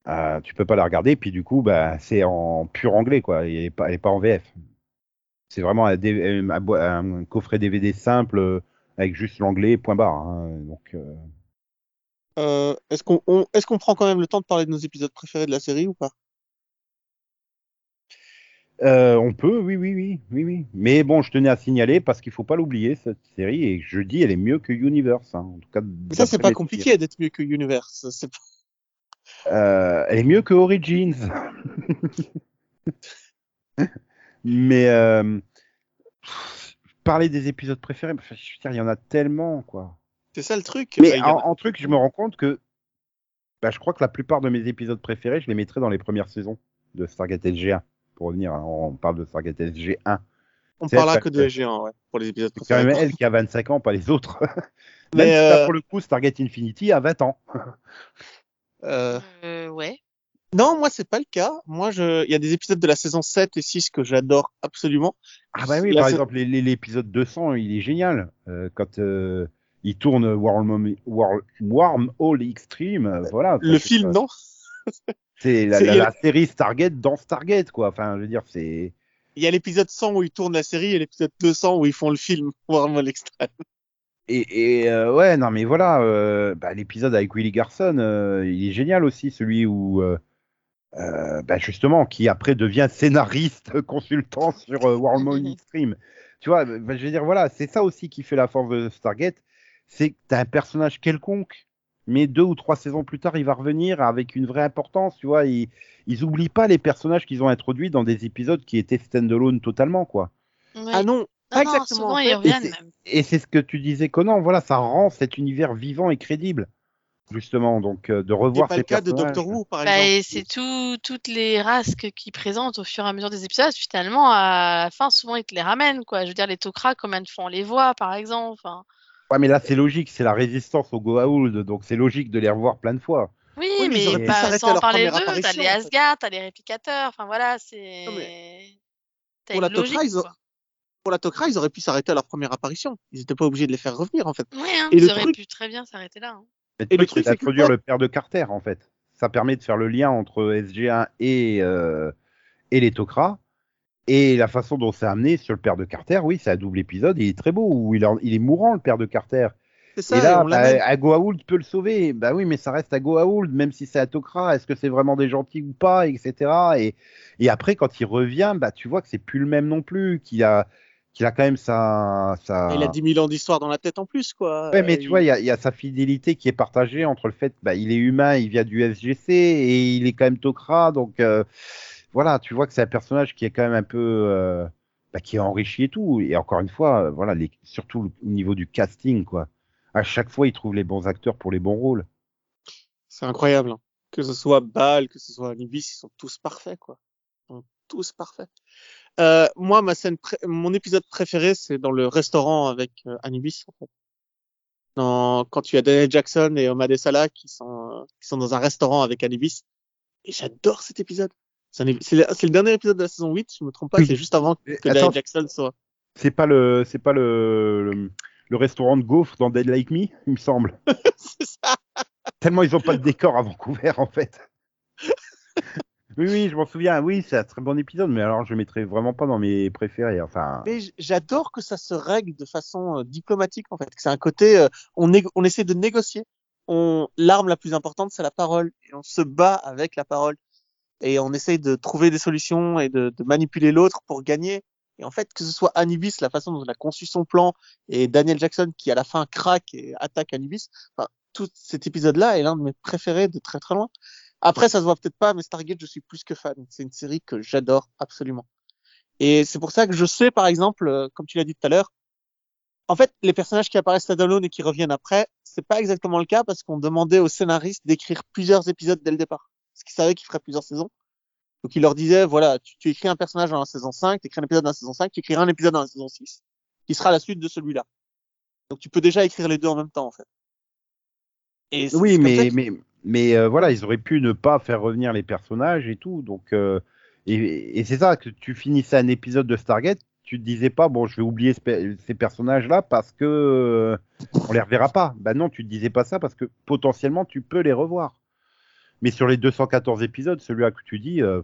Euh, tu peux pas la regarder, puis du coup, bah, c'est en pur anglais, quoi. Elle est pas, pas en VF. C'est vraiment un, coffret DVD simple euh, avec juste l'anglais, point barre. hein. Donc, euh, Euh, est-ce qu'on on- est-ce qu'on prend quand même le temps de parler de nos épisodes préférés de la série ou pas? Euh, on peut, oui, oui, oui, oui, oui. Mais bon, je tenais à signaler parce qu'il faut pas l'oublier cette série et je dis, elle est mieux que Universe. hein. En tout cas, Mais Ça, c'est pas compliqué d'être mieux que Universe. Euh, elle est mieux que Origins. Mais euh, pff, parler des épisodes préférés, enfin, je veux dire, il y en a tellement, quoi. c'est ça le truc. Mais Bah, en en, a- en truc, je me rends compte que bah, je crois que la plupart de mes épisodes préférés, je les mettrais dans les premières saisons de Stargate SG1. Pour revenir, hein, on parle de Stargate SG1. on parlera que de ça- SG1 ouais, pour les épisodes C'est quand même préférés. elle qui a 25 ans, pas les autres. Mais, Même si là, euh, pour le coup, Stargate Infinity a 20 ans. Euh, euh, ouais. Non, moi, c'est pas le cas. Moi, je... il y a des épisodes de la saison 7 et 6 que j'adore absolument. Ah bah oui, La par sa- exemple, l'épisode 200, il est génial. Euh, quand euh, il tourne Worm, Wormhole Extreme, euh, voilà. Le film, non? C'est la, la- la série Stargate dans Stargate, quoi. Enfin, je veux dire, c'est... Il y a l'épisode 100 où ils tournent la série et l'épisode 200 où ils font le film Wormhole Extreme. Et, et euh, ouais, non, mais voilà, bah, l'épisode avec Willie Garson, il est génial aussi, celui où, euh, bah, justement, qui après devient scénariste, consultant sur euh, Wormhole Extreme. Tu vois, bah, je veux dire, voilà, c'est ça aussi qui fait la force de Stargate, c'est que t'as un personnage quelconque, mais deux ou trois saisons plus tard, il va revenir avec une vraie importance, tu vois, ils, ils oublient pas les personnages qu'ils ont introduits dans des épisodes qui étaient stand-alone totalement, quoi. Oui. Ah non, Non, pas non, exactement. souvent en ils reviennent. Et c'est ce que tu disais, Conan, voilà, ça rend cet univers vivant et crédible, justement. Donc, euh, de C'est revoir pas ces le cas de. Doctor Who, par Bah, exemple. et c'est tout, toutes les races que- qu'ils présentent au fur et à mesure des épisodes. Finalement, à la fin, souvent, ils te les ramènent, quoi. Je veux dire, les Tok'ra, combien de fois on les voit, par exemple. Enfin, Ouais, mais là, c'est logique, c'est la résistance au Goa'uld, donc c'est logique de les revoir plein de fois. oui, Oui, mais ils auraient mais pas sans leur parler première d'eux. T'as apparition, les en fait. Asgard, t'as les réplicateurs. Enfin, voilà, c'est. Pour la Tok'ra, ils ont- quoi. Pour la Tok'ra, ils auraient pu s'arrêter à leur première apparition. Ils étaient pas obligés de les faire revenir, en fait. Ouais, hein, Et ils le auraient truc- pu très bien s'arrêter là. hein. Mais Et le truc, c'est d'introduire le père de Carter, en fait. Ça permet de faire le lien entre SG1 et, euh, et les Tok'ra. Et la façon dont c'est amené sur le père de Carter, oui, c'est un double épisode, il est très beau, où il, en- il est mourant, le père de Carter. C'est ça, et là, on l'amène. bah, un Goa'uld peut le sauver. Bah oui, mais ça reste un Goa'uld, même si c'est un Tok'ra. Est-ce que c'est vraiment des gentils ou pas, etc. Et, et après, quand il revient, bah tu vois que c'est plus le même non plus, qu'il a, qu'il a quand même sa, sa... Il a 10 000 ans d'histoire dans la tête en plus, quoi. Ouais, mais Euh, tu vois, il y a, il y a sa fidélité qui est partagée entre le fait, bah, il est humain, il vient du SGC et il est quand même Tok'ra, donc euh, voilà, tu vois que c'est un personnage qui est quand même un peu, euh, bah, qui est enrichi et tout. Et encore une fois, euh, voilà, les, surtout au niveau du casting, quoi. À chaque fois, il trouve les bons acteurs pour les bons rôles. C'est incroyable. hein. Que ce soit Bal, que ce soit Anubis, ils sont tous parfaits, quoi. Ils sont tous parfaits. Euh, moi, ma scène, mon épisode préféré, c'est dans le restaurant avec euh, Anubis, en fait. Dans, quand tu as Daniel Jackson et Omar Salah qui sont, euh, qui sont dans un restaurant avec Anubis. Et j'adore cet épisode. C'est le, c'est le dernier épisode de la saison 8, je me trompe pas, Oui. c'est juste avant que Attends. Daniel Jackson soit. C'est pas le, c'est pas le, le, le restaurant de gaufres dans Dead Like Me, il me semble. c'est ça. Tellement ils ont pas de décor à Vancouver, en fait. oui, oui, je m'en souviens. Oui, c'est un très bon épisode, mais alors je le mettrai vraiment pas dans mes préférés. Enfin, Mais j'adore que ça se règle de façon euh, diplomatique en fait. C'est un côté, euh, on, on essaie de négocier. On l'arme la plus importante c'est la parole et on se bat avec la parole et on essaye de trouver des solutions et de, manipuler l'autre pour gagner. Et en fait, que ce soit Anubis, la façon dont on a conçu son plan, et Daniel Jackson qui à la fin craque et attaque Anubis, enfin, tout cet épisode-là est l'un de mes préférés de très très loin. Après, ça se voit peut-être pas, mais Stargate, je suis plus que fan. C'est une série que j'adore absolument. Et c'est pour ça que je sais, par exemple, euh, comme tu l'as dit tout à l'heure, en fait, les personnages qui apparaissent standalone et qui reviennent après, c'est pas exactement le cas parce qu'on demandait aux scénaristes d'écrire plusieurs épisodes dès le départ. Parce qu'ils savaient qu'ils feraient plusieurs saisons. Donc, ils leur disaient, voilà, tu, tu écris un personnage dans la saison 5, tu écris un épisode dans la saison 5, tu écriras un épisode dans la saison 6, qui sera la suite de celui-là. Donc, tu peux déjà écrire les deux en même temps, en fait. Et Oui, mais, que- mais, mais euh, voilà, ils auraient pu ne pas faire revenir les personnages et tout. Donc, euh, et, c'est ça, que tu finissais un épisode de Stargate, tu te disais pas, bon, je vais oublier ces personnages-là parce que euh, on les reverra pas. Bah non, tu te disais pas ça parce que potentiellement tu peux les revoir. Mais sur les 214 épisodes, celui-là que tu dis, euh,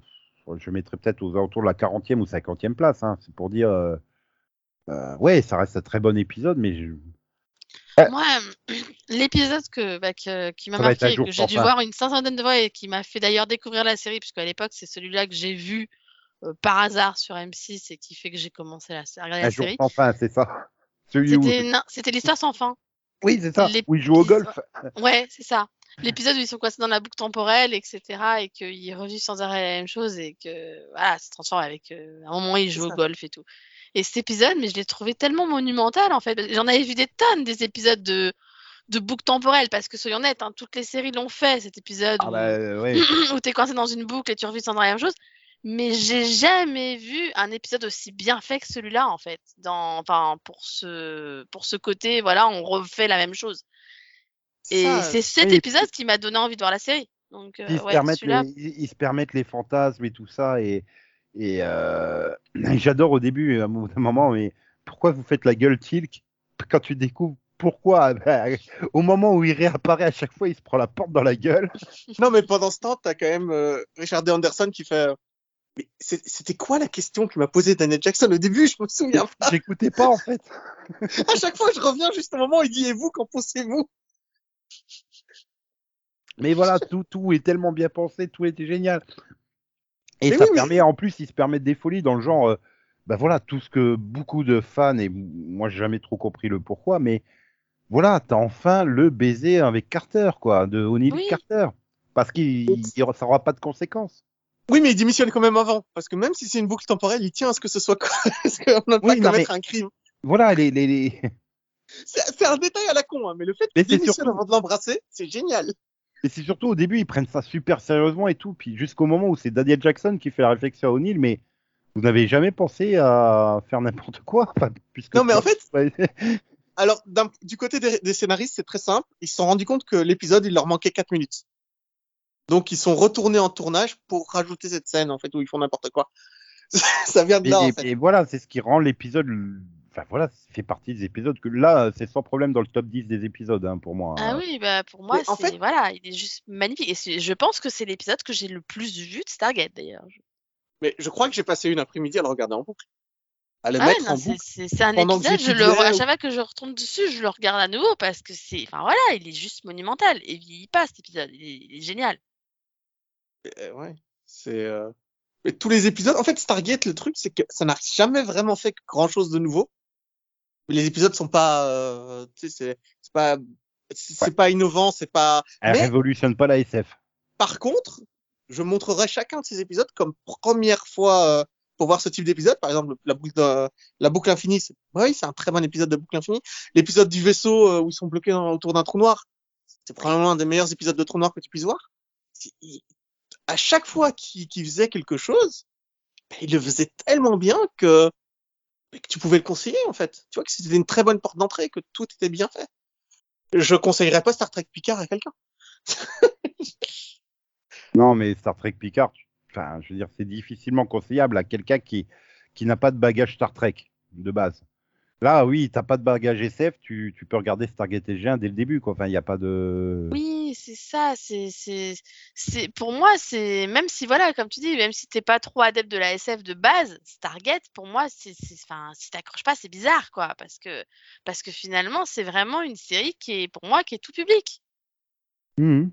je mettrais peut-être aux alentours de la 40e ou 50e place. Hein. C'est pour dire, ouais, ça reste un très bon épisode, mais je- Moi, l'épisode que, bah, que- qui m'a marqué, et que j'ai dû voir une cinquantaine de fois et qui m'a fait d'ailleurs découvrir la série, puisqu'à l'époque, c'est celui-là que j'ai vu euh, par hasard sur M6 et qui fait que j'ai commencé à à regarder un la jour série. sans fin, c'est ça. C'était l'histoire sans fin. Oui, c'est ça. Où ils jouent au golf. Ouais, c'est ça. L'épisode où ils sont coincés dans la boucle temporelle, etc., et qu'ils revivent sans arrêt la même chose, et que voilà, ça se transforme avec. euh, à un moment, ils jouent au golf et tout. Et cet épisode, mais je l'ai trouvé tellement monumental en fait. J'en avais vu des tonnes des épisodes de de boucle temporelle, parce que soyons honnêtes, hein, toutes les séries l'ont fait cet épisode Ah où, bah, euh, ouais. où t'es coincé dans une boucle et tu revis sans la même chose. Mais j'ai jamais vu un épisode aussi bien fait que celui-là en fait. Dans, enfin, pour ce pour ce côté, voilà, on refait la même chose. Et c'est cet épisode qui m'a donné envie de voir la série. Donc, euh, ils, se permettent les, ils, ils se permettent les fantasmes et tout ça. Et, et euh, j'adore au début, à un moment, mais pourquoi vous faites la gueule Tilk quand tu découvres pourquoi bah, Au moment où il réapparaît à chaque fois, il se prend la porte dans la gueule? Non, mais pendant ce temps, t'as quand même euh, Richard D. Anderson qui fait. euh, Mais c'était quoi la question que m'a posée Daniel Jackson? Au début Je me souviens pas. J'écoutais pas en fait. À chaque fois, je reviens juste au moment où il dit Et vous, qu'en pensez-vous? Mais voilà, tout, tout est tellement bien pensé, tout était génial. Et Mais ça oui, mais- permet, en plus, ils se permettent des folies dans le genre, euh, bah voilà, tout ce que beaucoup de fans, et moi j'ai jamais trop compris le pourquoi, mais voilà, t'as enfin le baiser avec Carter, quoi, de O'Neill Oui. Carter. Parce qu'il il- ça aura pas de conséquences. Oui, mais il démissionne quand même avant. Parce que même si c'est une boucle temporelle, il tient à ce que ce soit. Parce qu'on peut pas Oui, commettre un crime. Voilà, les, les, les... C'est un détail à la con, hein, mais le fait qu'il démissionne surtout- avant de l'embrasser, c'est génial. Et c'est surtout au début, ils prennent ça super sérieusement et tout, puis jusqu'au moment où c'est Daniel Jackson qui fait la réflexion à O'Neill, mais vous n'avez jamais pensé à faire n'importe quoi enfin, puisque Non, mais en fait, alors du côté des, des scénaristes, c'est très simple. Ils se sont rendus compte que l'épisode, il leur manquait 4 minutes. Donc, ils sont retournés en tournage pour rajouter cette scène, en fait, où ils font n'importe quoi. ça vient de Et, là, en fait. et voilà, c'est ce qui rend l'épisode. Enfin voilà, ça fait partie des épisodes que là, c'est sans problème dans le top 10 des épisodes hein, pour moi. Ah oui, bah pour moi, en c'est fait- voilà, il est juste magnifique. Et je pense que c'est l'épisode que j'ai le plus vu de Stargate d'ailleurs. Mais je crois que j'ai passé une après-midi à le regarder en boucle. À le Ah ouais, mettre non, en c'est- boucle. c'est c'est un épisode, je le, à chaque fois que je retombe dessus, je le regarde à nouveau parce que c'est, enfin voilà, il est juste monumental et il vieillit pas cet épisode, il est, il est génial. Euh, ouais, c'est. euh, mais tous les épisodes, en fait, Stargate, le truc, c'est que ça n'a jamais vraiment fait grand chose de nouveau. Les épisodes sont pas, euh, tu sais, c'est c'est pas, c'est c'est pas innovant, c'est pas. Elle mais- révolutionne pas la SF. Par contre, je montrerai chacun de ces épisodes comme première fois euh, pour voir ce type d'épisode. Par exemple, la boucle, de- la boucle infinie, c'est oui, c'est un très bon épisode de boucle infinie. L'épisode du vaisseau euh, où ils sont bloqués dans- autour d'un trou noir, c'est probablement un des meilleurs épisodes de trou noir que tu puisses voir. Il- à chaque fois qu'il qu'il faisait quelque chose, ben, il le faisait tellement bien que, que tu pouvais le conseiller en fait. Tu vois que c'était une très bonne porte d'entrée, que tout était bien fait. Je conseillerais pas Star Trek Picard à quelqu'un. Non, mais Star Trek Picard, enfin, je veux dire, c'est difficilement conseillable à quelqu'un qui, qui n'a pas de bagage Star Trek de base. Là, oui, t'as pas de bagage SF, tu, tu peux regarder Stargate SG1 dès le début, quoi. Enfin, il n'y a pas de. Oui, c'est ça, c'est, c'est, c'est, pour moi, c'est, même si voilà, comme tu dis, même si t'es pas trop adepte de la SF de base, Stargate, pour moi, c'est, c'est, enfin, si t'accroches pas, c'est bizarre, quoi, parce que, parce que finalement, c'est vraiment une série qui est, pour moi, qui est tout public. Mhm.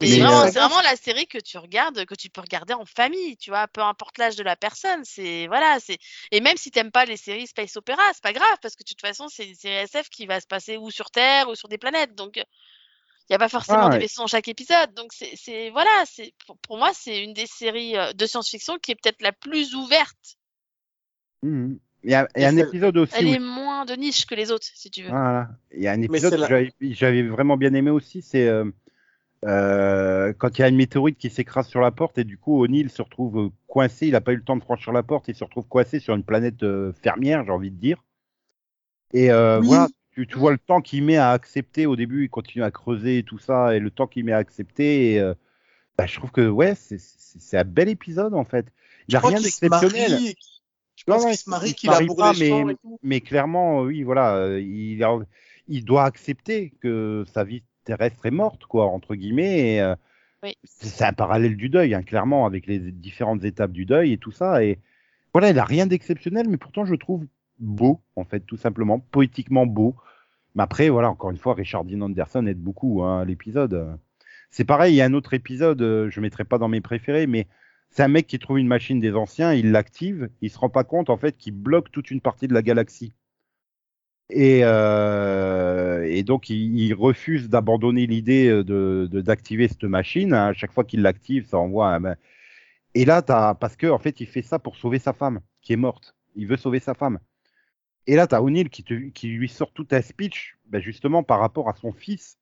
Vraiment, euh, c'est vraiment la série que tu regardes, que tu peux regarder en famille, tu vois, peu importe l'âge de la personne. C'est voilà, c'est et même si t'aimes pas les séries space opéra, c'est pas grave parce que de toute façon, c'est une série SF qui va se passer ou sur Terre ou sur des planètes, donc il y a pas forcément Ah, des vaisseaux dans chaque épisode. Donc c'est voilà, c'est pour, pour moi c'est une des séries euh, de science-fiction qui est peut-être la plus ouverte. Mhm. Il y a, il y Et a un épisode aussi. Elle où- est moins de niche que les autres, si tu veux. Voilà. Il y a un épisode que j'avais- j'avais vraiment bien aimé aussi, c'est euh, euh, quand il y a une météorite qui s'écrase sur la porte et du coup O'Neill se retrouve coincé, il n'a pas eu le temps de franchir la porte, il se retrouve coincé sur une planète euh, fermière, j'ai envie de dire. Et euh, Oui. voilà, tu, tu vois le temps qu'il met à accepter au début, il continue à creuser et tout ça, et le temps qu'il met à accepter. Et, bah, je trouve que ouais, c'est- un bel épisode en fait. Il n'a crois rien d'exceptionnel. Je pense qu'il se marie, qu'il a pas, les champs mais, mais clairement, oui, voilà, il, a- il doit accepter que sa vie terrestre est morte, quoi, entre guillemets. Et, euh, Oui. c'est un parallèle du deuil, hein, clairement, avec les différentes étapes du deuil et tout ça. Et voilà, il a rien d'exceptionnel, mais pourtant, je trouve beau, en fait, tout simplement, poétiquement beau. Mais après, voilà, encore une fois, Richard Dean Anderson aide beaucoup hein, à l'épisode. C'est pareil, il y a un autre épisode, euh, je ne mettrai pas dans mes préférés, mais c'est un mec qui trouve une machine des anciens, il l'active, il se rend pas compte en fait qu'il bloque toute une partie de la galaxie. Et, euh, et donc il, refuse d'abandonner l'idée de de- d'activer cette machine. À chaque fois qu'il l'active, ça envoie un... Et là, parce que en fait, il fait ça pour sauver sa femme qui est morte. Il veut sauver sa femme. Et là, t'as O'Neill qui, lui sort tout un speech, ben, justement par rapport à son fils.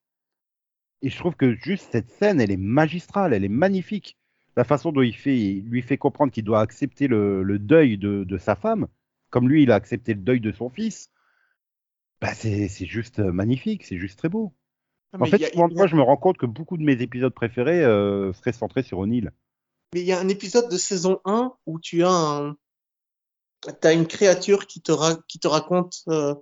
Et je trouve que juste cette scène, elle est magistrale, elle est magnifique la façon dont il fait, il lui fait comprendre qu'il doit accepter le, deuil de, de sa femme, comme lui, il a accepté le deuil de son fils. Bah, c'est juste euh, magnifique, c'est juste très beau. Ah, En fait, a- a- moi, je me rends compte que beaucoup de mes épisodes préférés euh, seraient centrés sur O'Neill. Mais il y a un épisode de saison 1 où tu as un, une créature qui te, ra- qui te raconte, euh,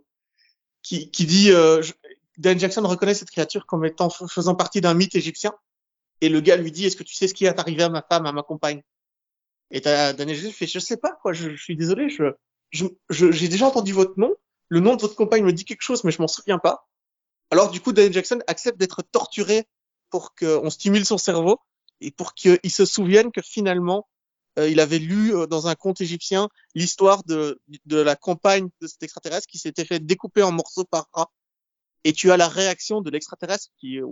qui, qui dit, euh, je- Dan Jackson reconnaît cette créature comme étant faisant partie d'un mythe égyptien. Et le gars lui dit, est-ce que tu sais ce qui est arrivé à ma femme, à ma compagne? Et Daniel Jackson fait, je sais pas, quoi, je, je suis désolé, je- j'ai déjà entendu votre nom, le nom de votre compagne me dit quelque chose, mais je m'en souviens pas. Alors, du coup, Daniel Jackson accepte d'être torturé pour qu'on stimule son cerveau et pour qu'il se souvienne que finalement, euh, il avait lu euh, dans un conte égyptien l'histoire de, la compagne de cet extraterrestre qui s'était fait découper en morceaux par rat. Et tu as la réaction de l'extraterrestre qui, est-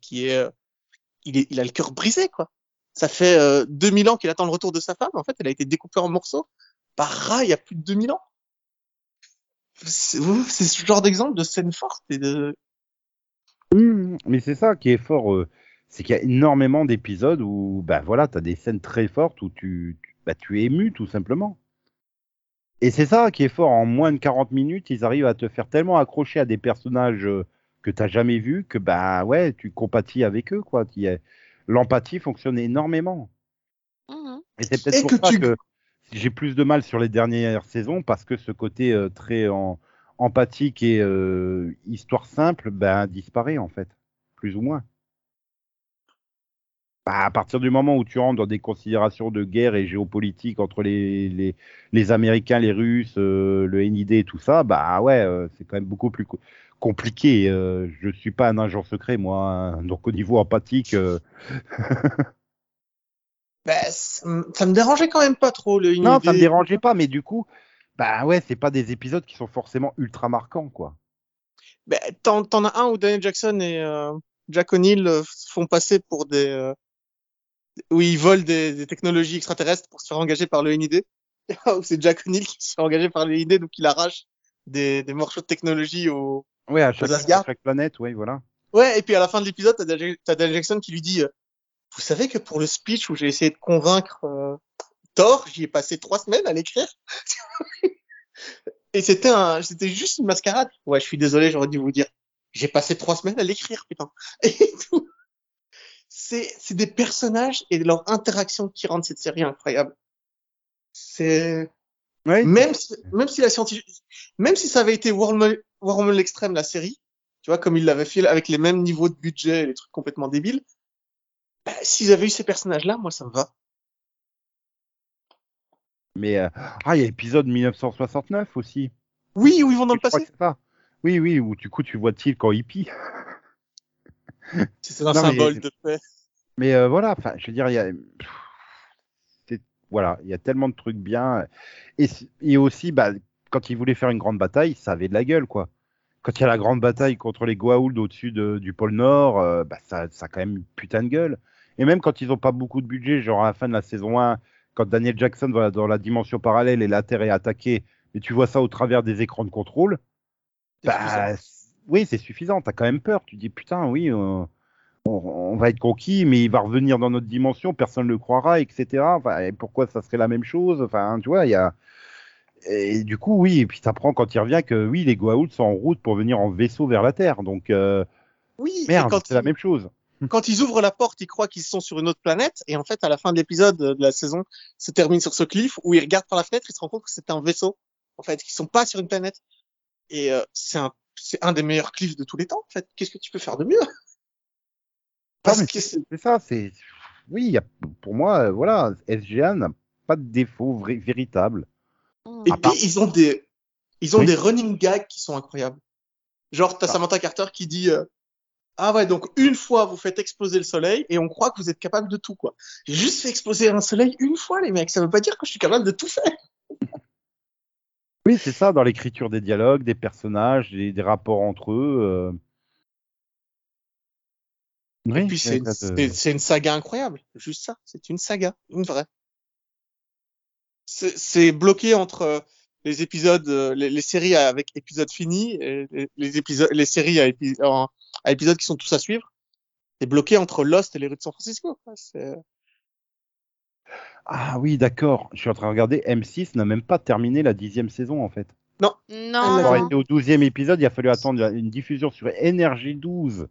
qui euh, est, il a le cœur brisé, quoi. Ça fait euh, 2000 ans qu'il attend le retour de sa femme. En fait, elle a été découpée en morceaux par rat il y a plus de 2000 ans. C'est ce genre d'exemple de scène forte et de, Mmh, mais c'est ça qui est fort, euh, c'est qu'il y a énormément d'épisodes où, bah voilà, t'as des scènes très fortes où tu, tu, bah, tu es ému tout simplement. Et c'est ça qui est fort. En moins de 40 minutes, ils arrivent à te faire tellement accrocher à des personnages euh, que t'as jamais vus que bah ouais, tu compatis avec eux quoi. L'empathie fonctionne énormément. Mhm. Et c'est peut-être Et pour que ça tu- que j'ai plus de mal sur les dernières saisons parce que ce côté euh, très en- empathique et euh, histoire simple ben, disparaît en fait, plus ou moins. Bah, à partir du moment où tu rentres dans des considérations de guerre et géopolitique entre les, les, Américains, les Russes, euh, le NID et tout ça, bah ouais, c'est quand même beaucoup plus co- compliqué. Je suis pas un agent secret, moi, hein. donc au niveau empathique, bah, ça, me- dérangeait quand même pas trop le Non, ça me dérangeait pas, mais du coup, bah ouais, c'est pas des épisodes qui sont forcément ultra marquants, quoi. Ben, t'en, t'en as un où Daniel Jackson et euh, Jack O'Neill euh, se font passer pour des... euh, où ils volent des, des technologies extraterrestres pour se faire engager par le NID. où c'est Jack O'Neill qui se fait engager par le NID, donc il arrache des, des morceaux de technologie au... Ouais, à chaque, Asgard. à chaque planète, ouais, voilà. Ouais, et puis à la fin de l'épisode, t'as Daniel, t'as Daniel Jackson qui lui dit euh, Vous savez que pour le speech où j'ai essayé de convaincre euh, Thor, j'y ai passé trois semaines à l'écrire. et c'était un, c'était juste une mascarade. Ouais, je suis désolé, j'aurais dû vous dire. J'ai passé trois semaines à l'écrire, putain. Et tout. C'est, c'est des personnages et leur interaction qui rendent cette série incroyable. C'est, même si, même si la scientifique, même si ça avait été Wormhole, Wormhole Extrême, la série, tu vois, comme ils l'avaient fait avec les mêmes niveaux de budget et les trucs complètement débiles, bah, s'ils avaient eu ces personnages-là, moi, ça me va. mais euh, ah, il y a l'épisode 1969 aussi. Oui, où ils vont dans le passé. ça. Oui, oui, où du coup tu vois Till quand il pie. C'est un Non, mais- symbole de paix. Mais euh, voilà, enfin, je veux dire, il y a, voilà, il y a tellement de trucs bien. Et, aussi, bah, quand ils voulaient faire une grande bataille, ça avait de la gueule, quoi. Quand il y a la grande bataille contre les Goa'uld au-dessus de- du pôle Nord, euh, bah, ça, ça a quand même une putain de gueule. Et même quand ils n'ont pas beaucoup de budget, genre à la fin de la saison 1, quand Daniel Jackson va dans la dimension parallèle et la Terre est attaquée, mais tu vois ça au travers des écrans de contrôle, bah, oui, c'est suffisant. T'as quand même peur. Tu dis putain, oui, on, on va être conquis, mais il va revenir dans notre dimension, personne ne le croira, etc. Enfin, et pourquoi ça serait la même chose? Enfin, tu vois, il y a. Et du coup, oui, et puis t'apprends quand il revient que oui, les Goa'uld sont en route pour venir en vaisseau vers la Terre. Donc, euh, Oui, merde, c'est la même chose. quand ils ouvrent la porte, ils croient qu'ils sont sur une autre planète, et en fait, à la fin de l'épisode de la saison, se termine sur ce cliff où ils regardent par la fenêtre, ils se rendent compte que c'est un vaisseau, en fait, qu'ils sont pas sur une planète. Et euh, c'est un, c'est un des meilleurs cliffs de tous les temps, en fait. Qu'est-ce que tu peux faire de mieux? Parce mais que c'est- C'est ça, c'est. Oui, il y a, pour moi, euh, voilà, SGA n'a pas de défaut vrai- véritable. Mm. et puis part- ils ont des, ils ont Oui. des running gags qui sont incroyables. Genre, t'as Ah. Samantha Carter qui dit, euh, ah ouais, donc une fois vous faites exploser le soleil et on croit que vous êtes capable de tout, quoi. J'ai juste fait exploser un soleil une fois, les mecs. Ça veut pas dire que je suis capable de tout faire. Oui, c'est ça, dans l'écriture des dialogues, des personnages, des, des rapports entre eux. euh. Oui, Et puis c'est une, de- une saga incroyable. Juste ça, c'est une saga, une vraie. C'est bloqué entre euh, les épisodes, euh, les, les séries avec épisodes finis, et les, les épisodes, les séries à, épi- en- à épisodes qui sont tous à suivre. C'est bloqué entre Lost et les rues de San Francisco. Ah oui, d'accord. Je suis en train de regarder. M6 n'a même pas terminé la dixième saison, en fait. Non. Ah, Pour été au douzième épisode, il a fallu attendre une diffusion sur Énergie 12.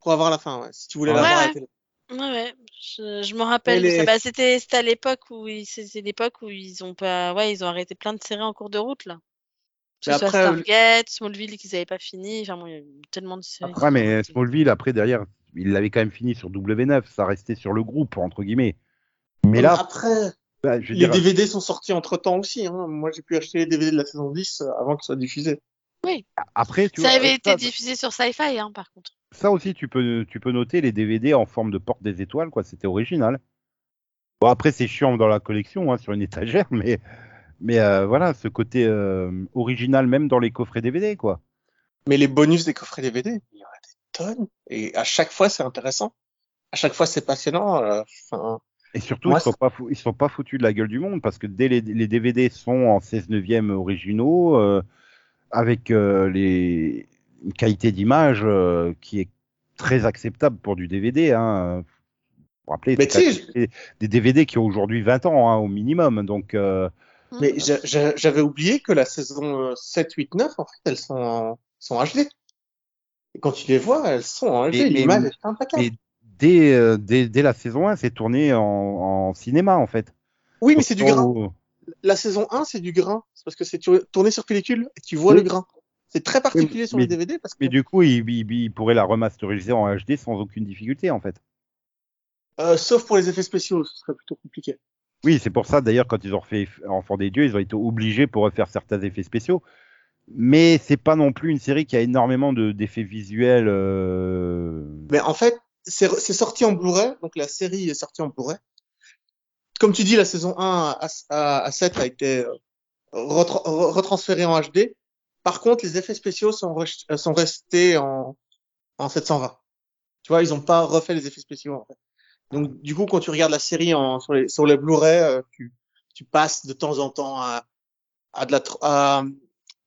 Pour avoir la fin, ouais. Si tu voulais Ouais, la voir ouais. Ouais, ouais. Je, je me rappelle. Ça. les- Bah, c'était à l'époque où ils- l'époque où ils ont pas ouais ils ont arrêté plein de séries en cours de route là. Que Mais ce soit après, Stargate, Smallville qu'ils avaient pas fini. Enfin bon, il y a eu tellement de séries. Ouais, mais Smallville, après, derrière, il l'avait quand même fini sur W9. Ça restait sur le groupe, entre guillemets. Mais là, après, bah, je les dire, DVD sont sortis entre temps aussi. Hein. Moi, j'ai pu acheter les DVD de la saison 10 euh, avant que ce soit diffusé. après, tu Ça vois, avait euh, été ça, diffusé sur Sci-Fi hein, par contre. ça aussi, tu peux, tu peux noter les DVD en forme de porte des étoiles, quoi. C'était original. Bon, après, c'est chiant dans la collection, hein, sur une étagère, mais, mais euh, voilà, ce côté euh, original, même dans les coffrets DVD, quoi. Mais les bonus des coffrets DVD, il y en a des tonnes. Et à chaque fois, c'est intéressant. À chaque fois, c'est passionnant. euh, Enfin, Et surtout, Moi, ils sont pas ils sont pas foutus de la gueule du monde parce que dès les, les DVD sont en 16 neuvième originaux euh, avec les une qualité d'image qui est très acceptable pour du DVD. Hein. Vous quand même des, des DVD qui ont aujourd'hui 20 ans hein, au minimum. Donc, euh, mais j'a- j'a- j'avais oublié que la saison euh, 7, 8, 9, en fait, elles sont en, sont HD. Et quand tu les vois, elles sont en HD. Mais- mais- L'image est impeccable. mais dès, euh, dès, dès la saison 1, c'est tourné en, en cinéma en fait. Oui, mais c'est du grain. La saison 1, c'est du grain. C'est parce que c'est tu- tourné sur pellicule et tu vois Oui. le grain. C'est très particulier sur mais- les DVD parce que Mais du coup, il, il, il pourrait la remasteriser en HD sans aucune difficulté en fait. euh, sauf pour les effets spéciaux, ce serait plutôt compliqué. Oui, c'est pour ça d'ailleurs quand ils ont refait Enfant des dieux, ils ont été obligés pour refaire certains effets spéciaux. Mais c'est pas non plus une série qui a énormément de- d'effets visuels. euh, Mais en fait, c'est sorti en Blu-ray, donc la série est sortie en Blu-ray. Comme tu dis, la saison 1 à, à, à 7 a été euh, retra- re- retransférée en HD. Par contre, les effets spéciaux sont, sont restés en, en 720. Tu vois, ils ont pas refait les effets spéciaux. En fait. Donc, du coup, quand tu regardes la série en, sur les, sur les Blu-ray, euh, tu, tu passes de temps en temps à, à de la, à,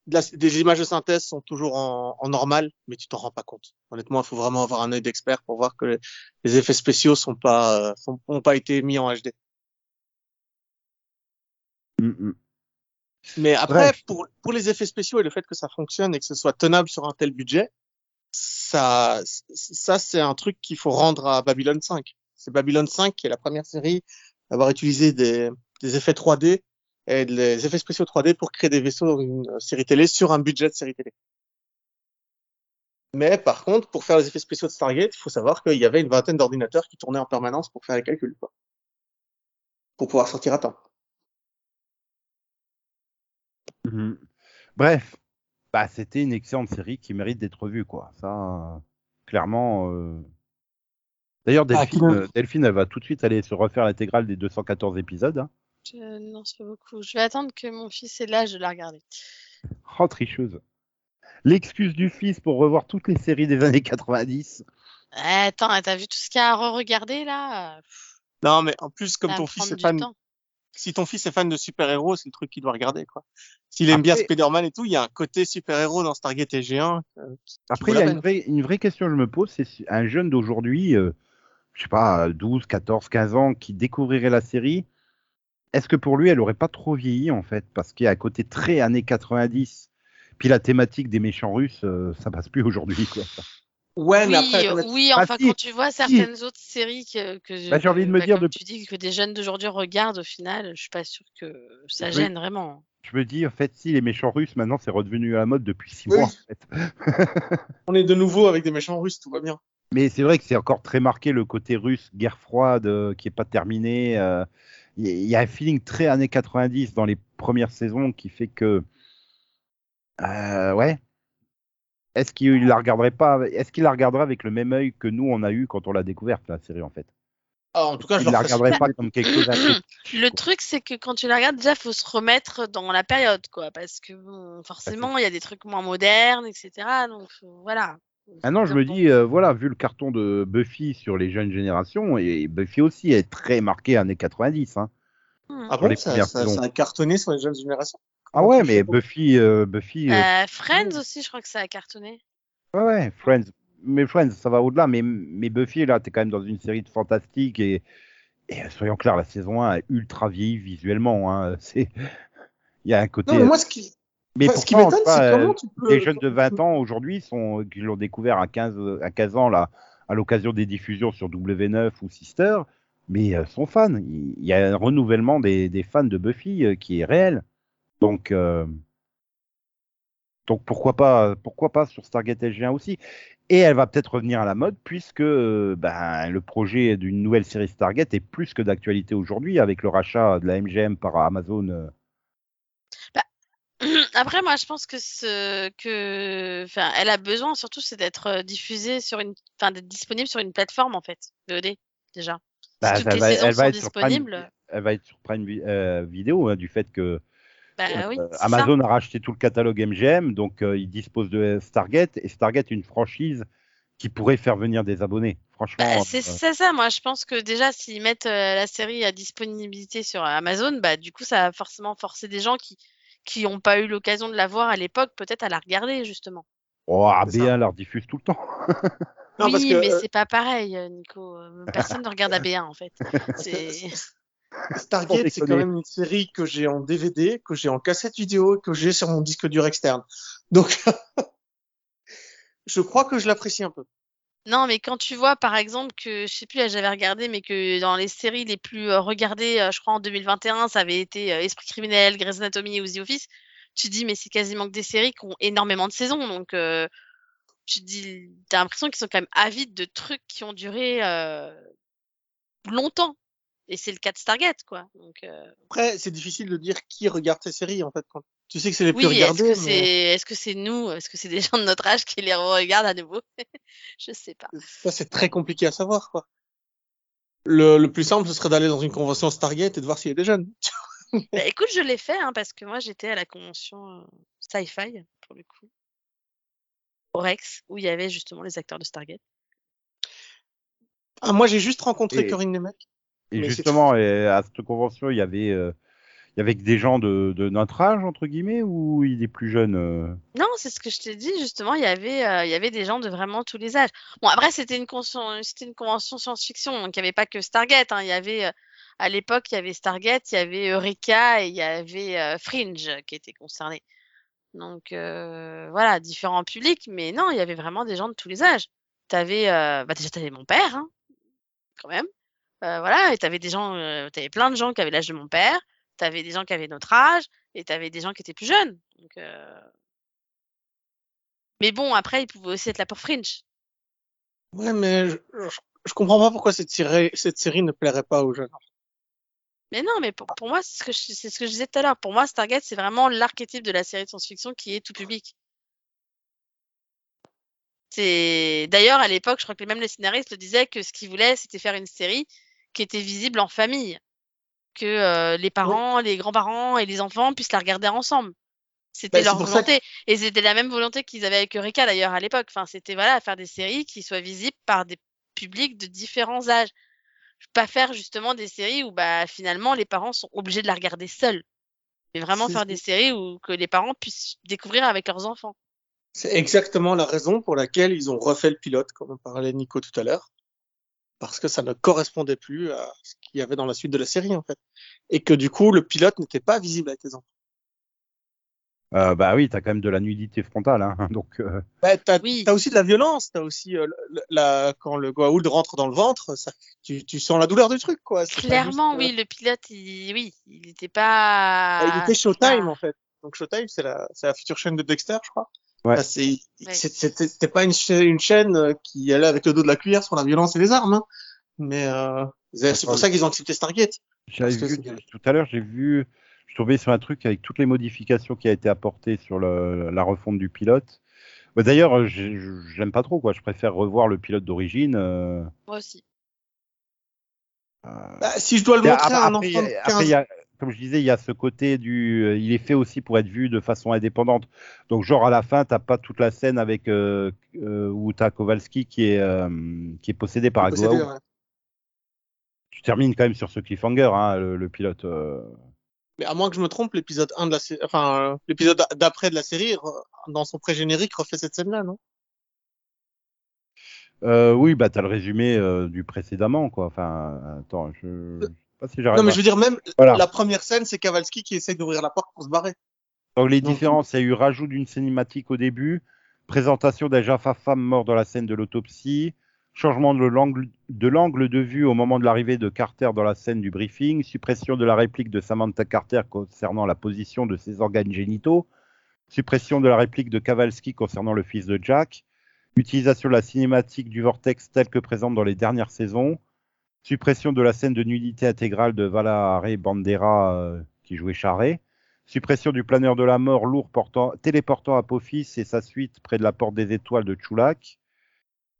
de la- des images de synthèse sont toujours en, en normal, mais tu t'en rends pas compte. Honnêtement, il faut vraiment avoir un œil d'expert pour voir que les, les effets spéciaux sont pas, euh, sont, ont pas été mis en HD. mm, mm. Mais après, Bref. pour, pour les effets spéciaux et le fait que ça fonctionne et que ce soit tenable sur un tel budget, ça, ça c'est un truc qu'il faut rendre à Babylon 5. C'est Babylon 5 qui est la première série à avoir utilisé des, effets 3D et des effets spéciaux 3D pour créer des vaisseaux dans une série télé sur un budget de série télé. Mais par contre, pour faire les effets spéciaux de Stargate, il faut savoir qu'il y avait une vingtaine d'ordinateurs qui tournaient en permanence pour faire les calculs. Pour pouvoir sortir à temps. Mhm. Bref, bah, c'était une excellente série qui mérite d'être vue, quoi. Ça, euh, clairement. euh. D'ailleurs, Ah, Delphine, euh, Delphine, elle va tout de suite aller se refaire l'intégrale des 214 épisodes. hein. Je- Non, c'est pas beaucoup. Je vais attendre que mon fils ait l'âge de la regarder. Oh, tricheuse. L'excuse du fils pour revoir toutes les séries des années 90. Eh, Attends, t'as vu tout ce qu'il y a à re-regarder là? Non, mais en plus, comme Ça ton fils est fan, temps. si ton fils est fan de super-héros, c'est le truc qu'il doit regarder, quoi. S'il aime bien Spider-Man et tout, il y a un côté super-héros dans Stargate SG1. euh, qui- qui Après, il y a vraie, une vraie question que je me pose, c'est si un jeune d'aujourd'hui, euh, je sais pas, 12, 14, 15 ans, qui découvrirait la série, est-ce que pour lui, elle aurait pas trop vieilli, en fait? Parce qu'il y a un côté très années 90, puis la thématique des méchants russes, euh, ça passe plus aujourd'hui, quoi. Ouais, mais Oui, après, oui, Ah, enfin si, quand tu vois certaines autres séries que, que Bah, j'ai envie de me bah, dire de- tu dis que des jeunes d'aujourd'hui regardent au final, je suis pas sûre que ça Oui. gêne vraiment. Je me dis, en fait, si les méchants russes, maintenant, c'est redevenu à la mode depuis 6 Oui. mois, en fait. on est de nouveau avec des méchants russes, tout va bien. Mais c'est vrai que c'est encore très marqué le côté russe, guerre froide, euh, qui est pas terminé. euh, Il y, il y a un feeling très années 90 dans les premières saisons qui fait que, euh, ouais. Est-ce qu'il la regarderait pas Est-ce qu'il la regarderait avec le même œil que nous on a eu quand on l'a découverte la série en fait? Ah, en tout cas, je Il leur la super- pas comme quelque chose. Le truc, c'est que quand tu la regardes, déjà, faut se remettre dans la période, quoi, parce que bon, forcément, il y a des trucs moins modernes, etc. Donc voilà. Ah non, je me dis, euh, voilà, vu le carton de Buffy sur les jeunes générations, et Buffy aussi est très marqué années 90. Hein. Hmm. Ah Pour bon, les ça, premières ça, a cartonné sur les jeunes générations? Ah ouais, mais Buffy, euh, Buffy, euh, Euh, Friends aussi, je crois que ça a cartonné. Ouais, ouais, Friends. Mais Friends, ça va au-delà. Mais, mais Buffy, là, t'es quand même dans une série de fantastique. Et, et soyons clairs, la saison 1 est ultra vieillie visuellement. Hein. C'est... Il y a un côté. Non, mais moi, ce qui, Mais enfin, ce qui m'étonne, c'est euh, comment tu peux. les jeunes de 20 ans aujourd'hui, sont, qui l'ont découvert à 15, à 15 ans, là, à l'occasion des diffusions sur W9 ou Sister, mais euh, sont fans. Il y a un renouvellement des, des fans de Buffy euh, qui est réel. Donc, euh, donc pourquoi pas, pourquoi pas sur Stargate SG1 aussi. Et elle va peut-être revenir à la mode puisque euh, ben, le projet d'une nouvelle série Stargate est plus que d'actualité aujourd'hui avec le rachat de la MGM par Amazon. Euh. Après, moi, je pense que ce que, enfin, elle a besoin surtout, c'est d'être euh, diffusée sur une, enfin, d'être disponible sur une plateforme en fait, VOD déjà. Bah, si toutes elle les va- saisons sont être sur Prime- disponibles, elle va être sur Prime Vi- euh, Vidéo hein, du fait que bah euh, oui. ça. Amazon a racheté tout le catalogue MGM, donc euh, ils disposent de Stargate et Stargate est une franchise qui pourrait faire venir des abonnés. Franchement, Bah, c'est euh, c'est ça, moi je pense que déjà s'ils mettent euh, la série à disponibilité sur Amazon, bah du coup ça va forcément forcer des gens qui qui n'ont pas eu l'occasion de la voir à l'époque, peut-être à la regarder justement. oh, C'est AB1 la rediffuse tout le temps. Non, parce oui, que, mais euh, c'est pas pareil, euh, Nico. Euh, Personne ne regarde AB1 en fait. Stargate, c'est quand même une série que j'ai en DVD, que j'ai en cassette vidéo, que j'ai sur mon disque dur externe. Donc, je crois que je l'apprécie un peu. Non, mais quand tu vois, par exemple, que, je sais plus, j'avais regardé, mais que dans les séries les plus euh, regardées, euh, je crois en 2021, ça avait été euh, Esprit criminel, Grey's Anatomy ou The Office, tu dis, mais c'est quasiment que des séries qui ont énormément de saisons. Donc, tu dis, t'as l'impression qu'ils sont quand même avides de trucs qui ont duré longtemps. Et c'est le cas de Stargate, quoi. Après, c'est difficile de dire qui regarde ces séries, en fait. Quand tu sais que c'est les plus oui, est-ce que mais c'est est-ce que c'est nous, est-ce que c'est des gens de notre âge qui les regardent à nouveau? Je sais pas. Ça, c'est très compliqué à savoir, quoi. Le, le plus simple, ce serait d'aller dans une convention Stargate et de voir s'il y a des jeunes. Bah, écoute, je l'ai fait hein, parce que moi j'étais à la convention euh, Sci-Fi pour le coup, au Rex, où il y avait justement les acteurs de Stargate. Ah, moi, j'ai juste rencontré Et- Corinne Nemec. Et justement, et à cette convention, il y avait, euh, que des gens de, notre âge entre guillemets ou il est plus jeune. euh Non, c'est ce que je t'ai dit justement. Il y avait, euh, il y avait des gens de vraiment tous les âges. Bon, après c'était une c'était une convention science-fiction, donc il n'y avait pas que Stargate. Hein, il y avait, euh, à l'époque, il y avait Stargate, il y avait Eureka et il y avait Fringe qui étaient concernés. Donc voilà, différents publics, mais non, il y avait vraiment des gens de tous les âges. T'avais, bah déjà t'avais mon père, hein, quand même. Voilà, et t'avais des gens, t'avais plein de gens qui avaient l'âge de mon père. T'avais des gens qui avaient notre âge et t'avais des gens qui étaient plus jeunes. Donc euh, mais bon, après, il pouvait aussi être là pour Fringe. Ouais, mais je, je, je comprends pas pourquoi cette série, cette série ne plairait pas aux jeunes. Mais non, mais pour, pour moi, c'est ce, que je, c'est ce que je disais tout à l'heure. Pour moi, Stargate, c'est vraiment l'archétype de la série de science-fiction qui est tout public. C'est d'ailleurs à l'époque, je crois que même les scénaristes le disaient que ce qu'ils voulaient, c'était faire une série qui était visible en famille, que euh, les parents, les grands-parents et les enfants puissent la regarder ensemble. C'était Bah, leur volonté. Et c'était la même volonté qu'ils avaient avec Eureka d'ailleurs à l'époque. Enfin, c'était voilà, faire des séries qui soient visibles par des publics de différents âges. Pas faire justement des séries où bah finalement les parents sont obligés de la regarder seuls. Mais vraiment faire des séries où que les parents puissent découvrir avec leurs enfants. C'est exactement la raison pour laquelle ils ont refait le pilote, comme on parlait Nico tout à l'heure. Parce que ça ne correspondait plus à ce qu'il y avait dans la suite de la série, en fait. Et que du coup, le pilote n'était pas visible avec les enfants. Euh, bah oui, t'as quand même de la nudité frontale, hein, donc euh, Bah, t'as, Oui. t'as aussi de la violence, t'as aussi euh, la, quand le Goa'uld rentre dans le ventre, ça, tu, tu sens la douleur du truc, quoi. Clairement, juste, euh, oui, le pilote, il, oui, il n'était pas. bah, il était Showtime, Ah. en fait. Donc Showtime, c'est la, c'est la future chaîne de Dexter, je crois. Ouais. Bah, c'était, pas une, cha- une chaîne euh, qui allait avec le dos de la cuillère sur la violence et les armes, hein. Mais euh, c'est pour ça qu'ils ont accepté Stargate. vu tout à l'heure, j'ai vu, je tombé sur un truc avec toutes les modifications qui a été apportées sur le- la refonte du pilote. Bah, D'ailleurs, euh, j'ai- j'aime pas trop quoi. Je préfère revoir le pilote d'origine. euh, Moi aussi. euh, Bah, si je dois le montrer à un après, enfant de il y a- 15 après, il y a- comme je disais, il y a ce côté du. euh, Il est fait aussi pour être vu de façon indépendante. Donc, genre, à la fin, t'as pas toute la scène avec. Euh, euh, où t'as Kowalski qui est, euh, qui est possédé par ouais. Tu termines quand même sur ce cliffhanger, hein, le, le pilote. euh. Mais à moins que je me trompe, l'épisode 1 de la série, enfin, l'épisode d'après de la série, dans son pré-générique, refait cette scène-là, non? Euh, oui, bah, t'as le résumé euh, du précédemment, quoi. Enfin, attends, je. Je sais pas si j'arrive Non, mais je veux dire, même Voilà. la première scène, c'est Kavalski qui essaye d'ouvrir la porte pour se barrer. Donc les Donc, différences, il y a eu rajout d'une cinématique au début, présentation d'un Jaffa femme mort dans la scène de l'autopsie, changement de l'angle de vue au moment de l'arrivée de Carter dans la scène du briefing, suppression de la réplique de Samantha Carter concernant la position de ses organes génitaux, suppression de la réplique de Kowalski concernant le fils de Jack, utilisation de la cinématique du vortex telle que présente dans les dernières saisons, suppression de la scène de nudité intégrale de Vala Ray Bandera euh, qui jouait Charret, suppression du planeur de la mort lourd portant, téléportant Apophis et sa suite près de la porte des étoiles de Chulak,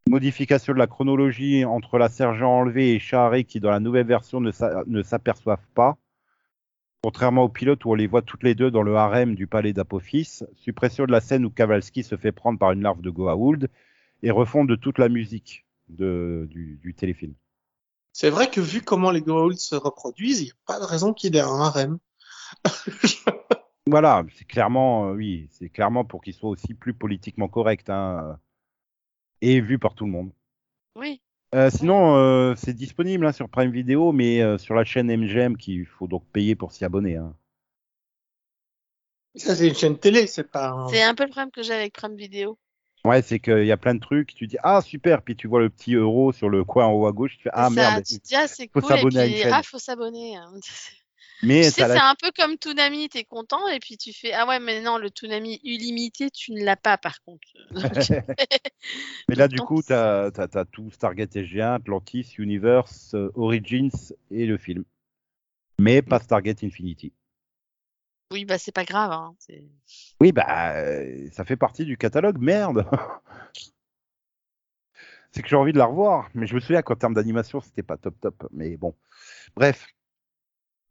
modification de la chronologie entre la sergent enlevée et Charret qui dans la nouvelle version ne s'a- ne s'aperçoivent pas, contrairement au pilote où on les voit toutes les deux dans le harem du palais d'Apophis, suppression de la scène où Kowalski se fait prendre par une larve de Goa'uld, et refonte de toute la musique du téléfilm. C'est vrai que vu comment les Goa'uld se reproduisent, il n'y a pas de raison qu'il y ait un harem. Voilà, c'est clairement, euh, oui, c'est clairement pour qu'il soit aussi plus politiquement correct, hein, euh, et vu par tout le monde. Oui. Euh, sinon, euh, c'est disponible hein, sur Prime Video, mais euh, sur la chaîne MGM qu'il faut donc payer pour s'y abonner. Hein. Ça, c'est une chaîne télé, c'est pas un... C'est un peu le problème que j'ai avec Prime Vidéo. Ouais, c'est qu'il y a plein de trucs, tu dis ah super, puis tu vois le petit euro sur le coin en haut à gauche, tu fais ah ça, merde. tu te dis, ah, c'est faut cool, et s'abonner à puis, ah, faut s'abonner. hein. Mais Tu sais, t'as c'est un peu comme Toonami, t'es content, et puis tu fais, ah ouais, mais non, le Toonami illimité, tu ne l'as pas, par contre. Donc, Mais là, du coup, tu as, tout Stargate SG1, Atlantis, Universe, euh, Origins et le film. Mais pas Stargate Infinity. Oui, bah, c'est pas grave, hein. c'est- Oui, bah, euh, ça fait partie du catalogue, merde. C'est que j'ai envie de la revoir, mais je me souviens qu'en termes d'animation, c'était pas top top. Mais bon, bref,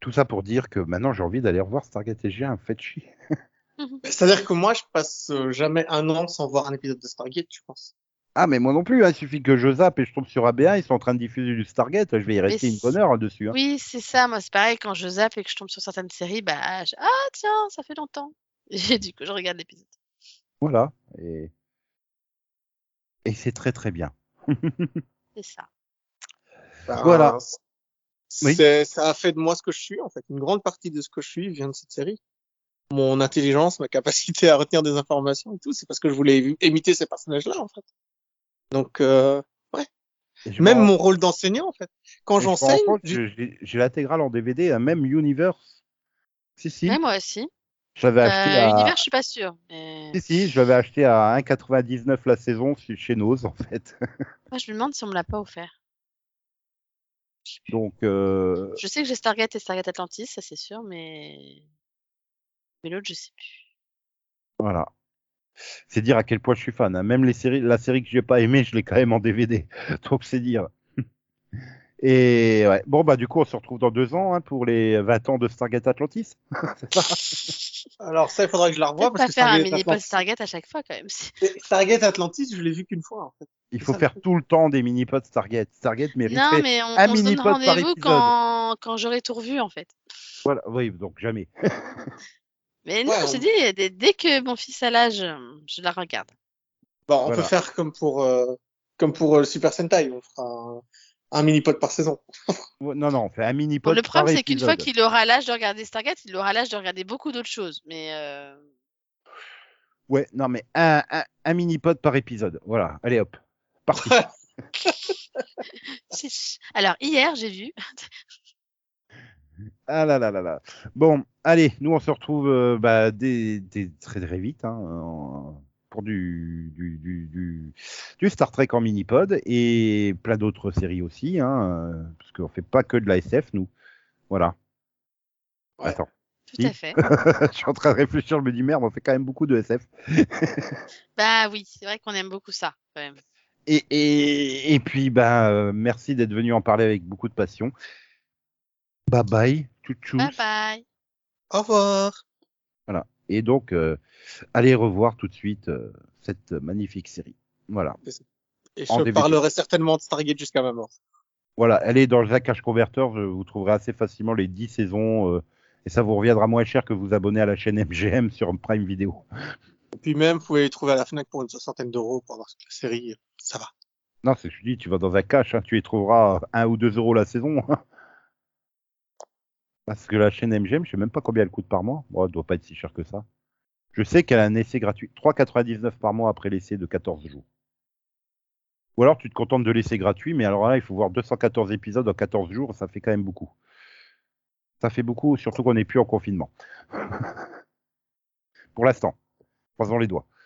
tout ça pour dire que maintenant j'ai envie d'aller revoir Stargate SG1. Faites chier. C'est-à-dire que moi, je passe euh, jamais un an sans voir un épisode de Stargate, je pense. Ah, mais moi non plus, hein, il suffit que je zappe et je tombe sur AB1, ils sont en train de diffuser du Stargate, je vais y rester une bonne heure dessus. hein. Oui, c'est ça, moi, c'est pareil, quand je zappe et que je tombe sur certaines séries, bah, je- ah, tiens, ça fait longtemps. Et du coup, je regarde l'épisode. Voilà. Et, et c'est très très bien. C'est ça. Ben, Voilà. Oui. Ça a fait de moi ce que je suis, en fait. Une grande partie de ce que je suis vient de cette série. Mon intelligence, ma capacité à retenir des informations et tout, c'est parce que je voulais imiter ces personnages-là, en fait. Donc, euh, je même mon rôle d'enseignant, en fait. Quand j'enseigne, je- je- j'ai l'intégrale en DVD, hein, même Universe. Si, si. Ouais, moi aussi. J'avais acheté Euh, à... Univers, je suis pas sûre. Mais... Si, si, je l'avais acheté à 1,99 la saison chez- Noz, en fait. Moi, je me demande si on me l'a pas offert. Donc, euh, Je sais que j'ai Stargate et Stargate Atlantis, ça c'est sûr, mais. Mais l'autre, je sais plus. voilà. C'est dire à quel point je suis fan. hein. Même les séries, la série que j'ai pas aimée, je l'ai quand même en DVD. Donc c'est dire. Et ouais. Bon bah du coup on se retrouve dans deux ans hein, pour les 20 ans de Stargate Atlantis. Ça Alors ça, il faudra que je la revoie parce pas que faire un Stargate, mini-pod Atlantis, Stargate à chaque fois quand même. Stargate Atlantis, je l'ai vu qu'une fois en fait. Il faut Ça, faire tout le temps des mini-pods Stargate. Stargate Non, mais on, un on donne mini-pod par rendez-vous épisode. quand, quand j'aurai tout revu en fait. Voilà, oui, donc jamais. Mais non, Ouais, j'ai on- dit, dès, dès que mon fils a l'âge, je la regarde. Bon, on Voilà. peut faire comme pour euh, comme pour euh, Super Sentai, on fera un, un mini pod par saison. Non, non, on fait un Bon, mini-pod le par problème, c'est qu'une fois qu'il aura l'âge de regarder Stargate, il aura l'âge de regarder beaucoup d'autres choses. Mais euh, Ouais, non, mais un, un, un mini-pod par épisode. Voilà, allez hop. Parti. alors hier, j'ai vu. Ah là là là là. Bon, allez, nous on se retrouve euh, bah, dès, dès- très très vite hein, en- pour du, du, du, du, du Star Trek en mini-pod et plein d'autres séries aussi, hein, euh, parce qu'on fait pas que de la SF, nous. Voilà. Ouais. Attends, Tout Si. à fait. je suis en train de réfléchir, je me dis merde, on fait quand même beaucoup de SF. Bah oui, c'est vrai qu'on aime beaucoup ça quand même. Et, et, et puis, bah, euh, merci d'être venu en parler avec beaucoup de passion. Bye bye, tchou Bye bye. Au revoir. Et donc, euh, allez revoir tout de suite euh, cette magnifique série. Voilà. Et En je DVD. parlerai certainement de Stargate jusqu'à ma mort. Voilà, allez dans le Zacash Converter, je- vous trouverez assez facilement les 10 saisons euh, et ça vous reviendra moins cher que vous abonner à la chaîne MGM sur Prime Video. Et puis même, vous pouvez les trouver à la Fnac pour une soixantaine d'euros pour avoir la série. Ça va. Non, c'est ce que je dis, tu vas dans un cash, hein, tu y trouveras 1 ou 2 euros la saison. Parce que la chaîne MGM, je sais même pas combien elle coûte par mois. Bon, elle doit pas être si cher que ça. Je sais qu'elle a un essai gratuit, 3,99 par mois après l'essai de 14 jours. Ou alors tu te contentes de l'essai gratuit, mais alors là, il faut voir 214 épisodes en 14 jours, ça fait quand même beaucoup. Ça fait beaucoup, surtout qu'on n'est plus en confinement. Pour l'instant. Croisons les doigts.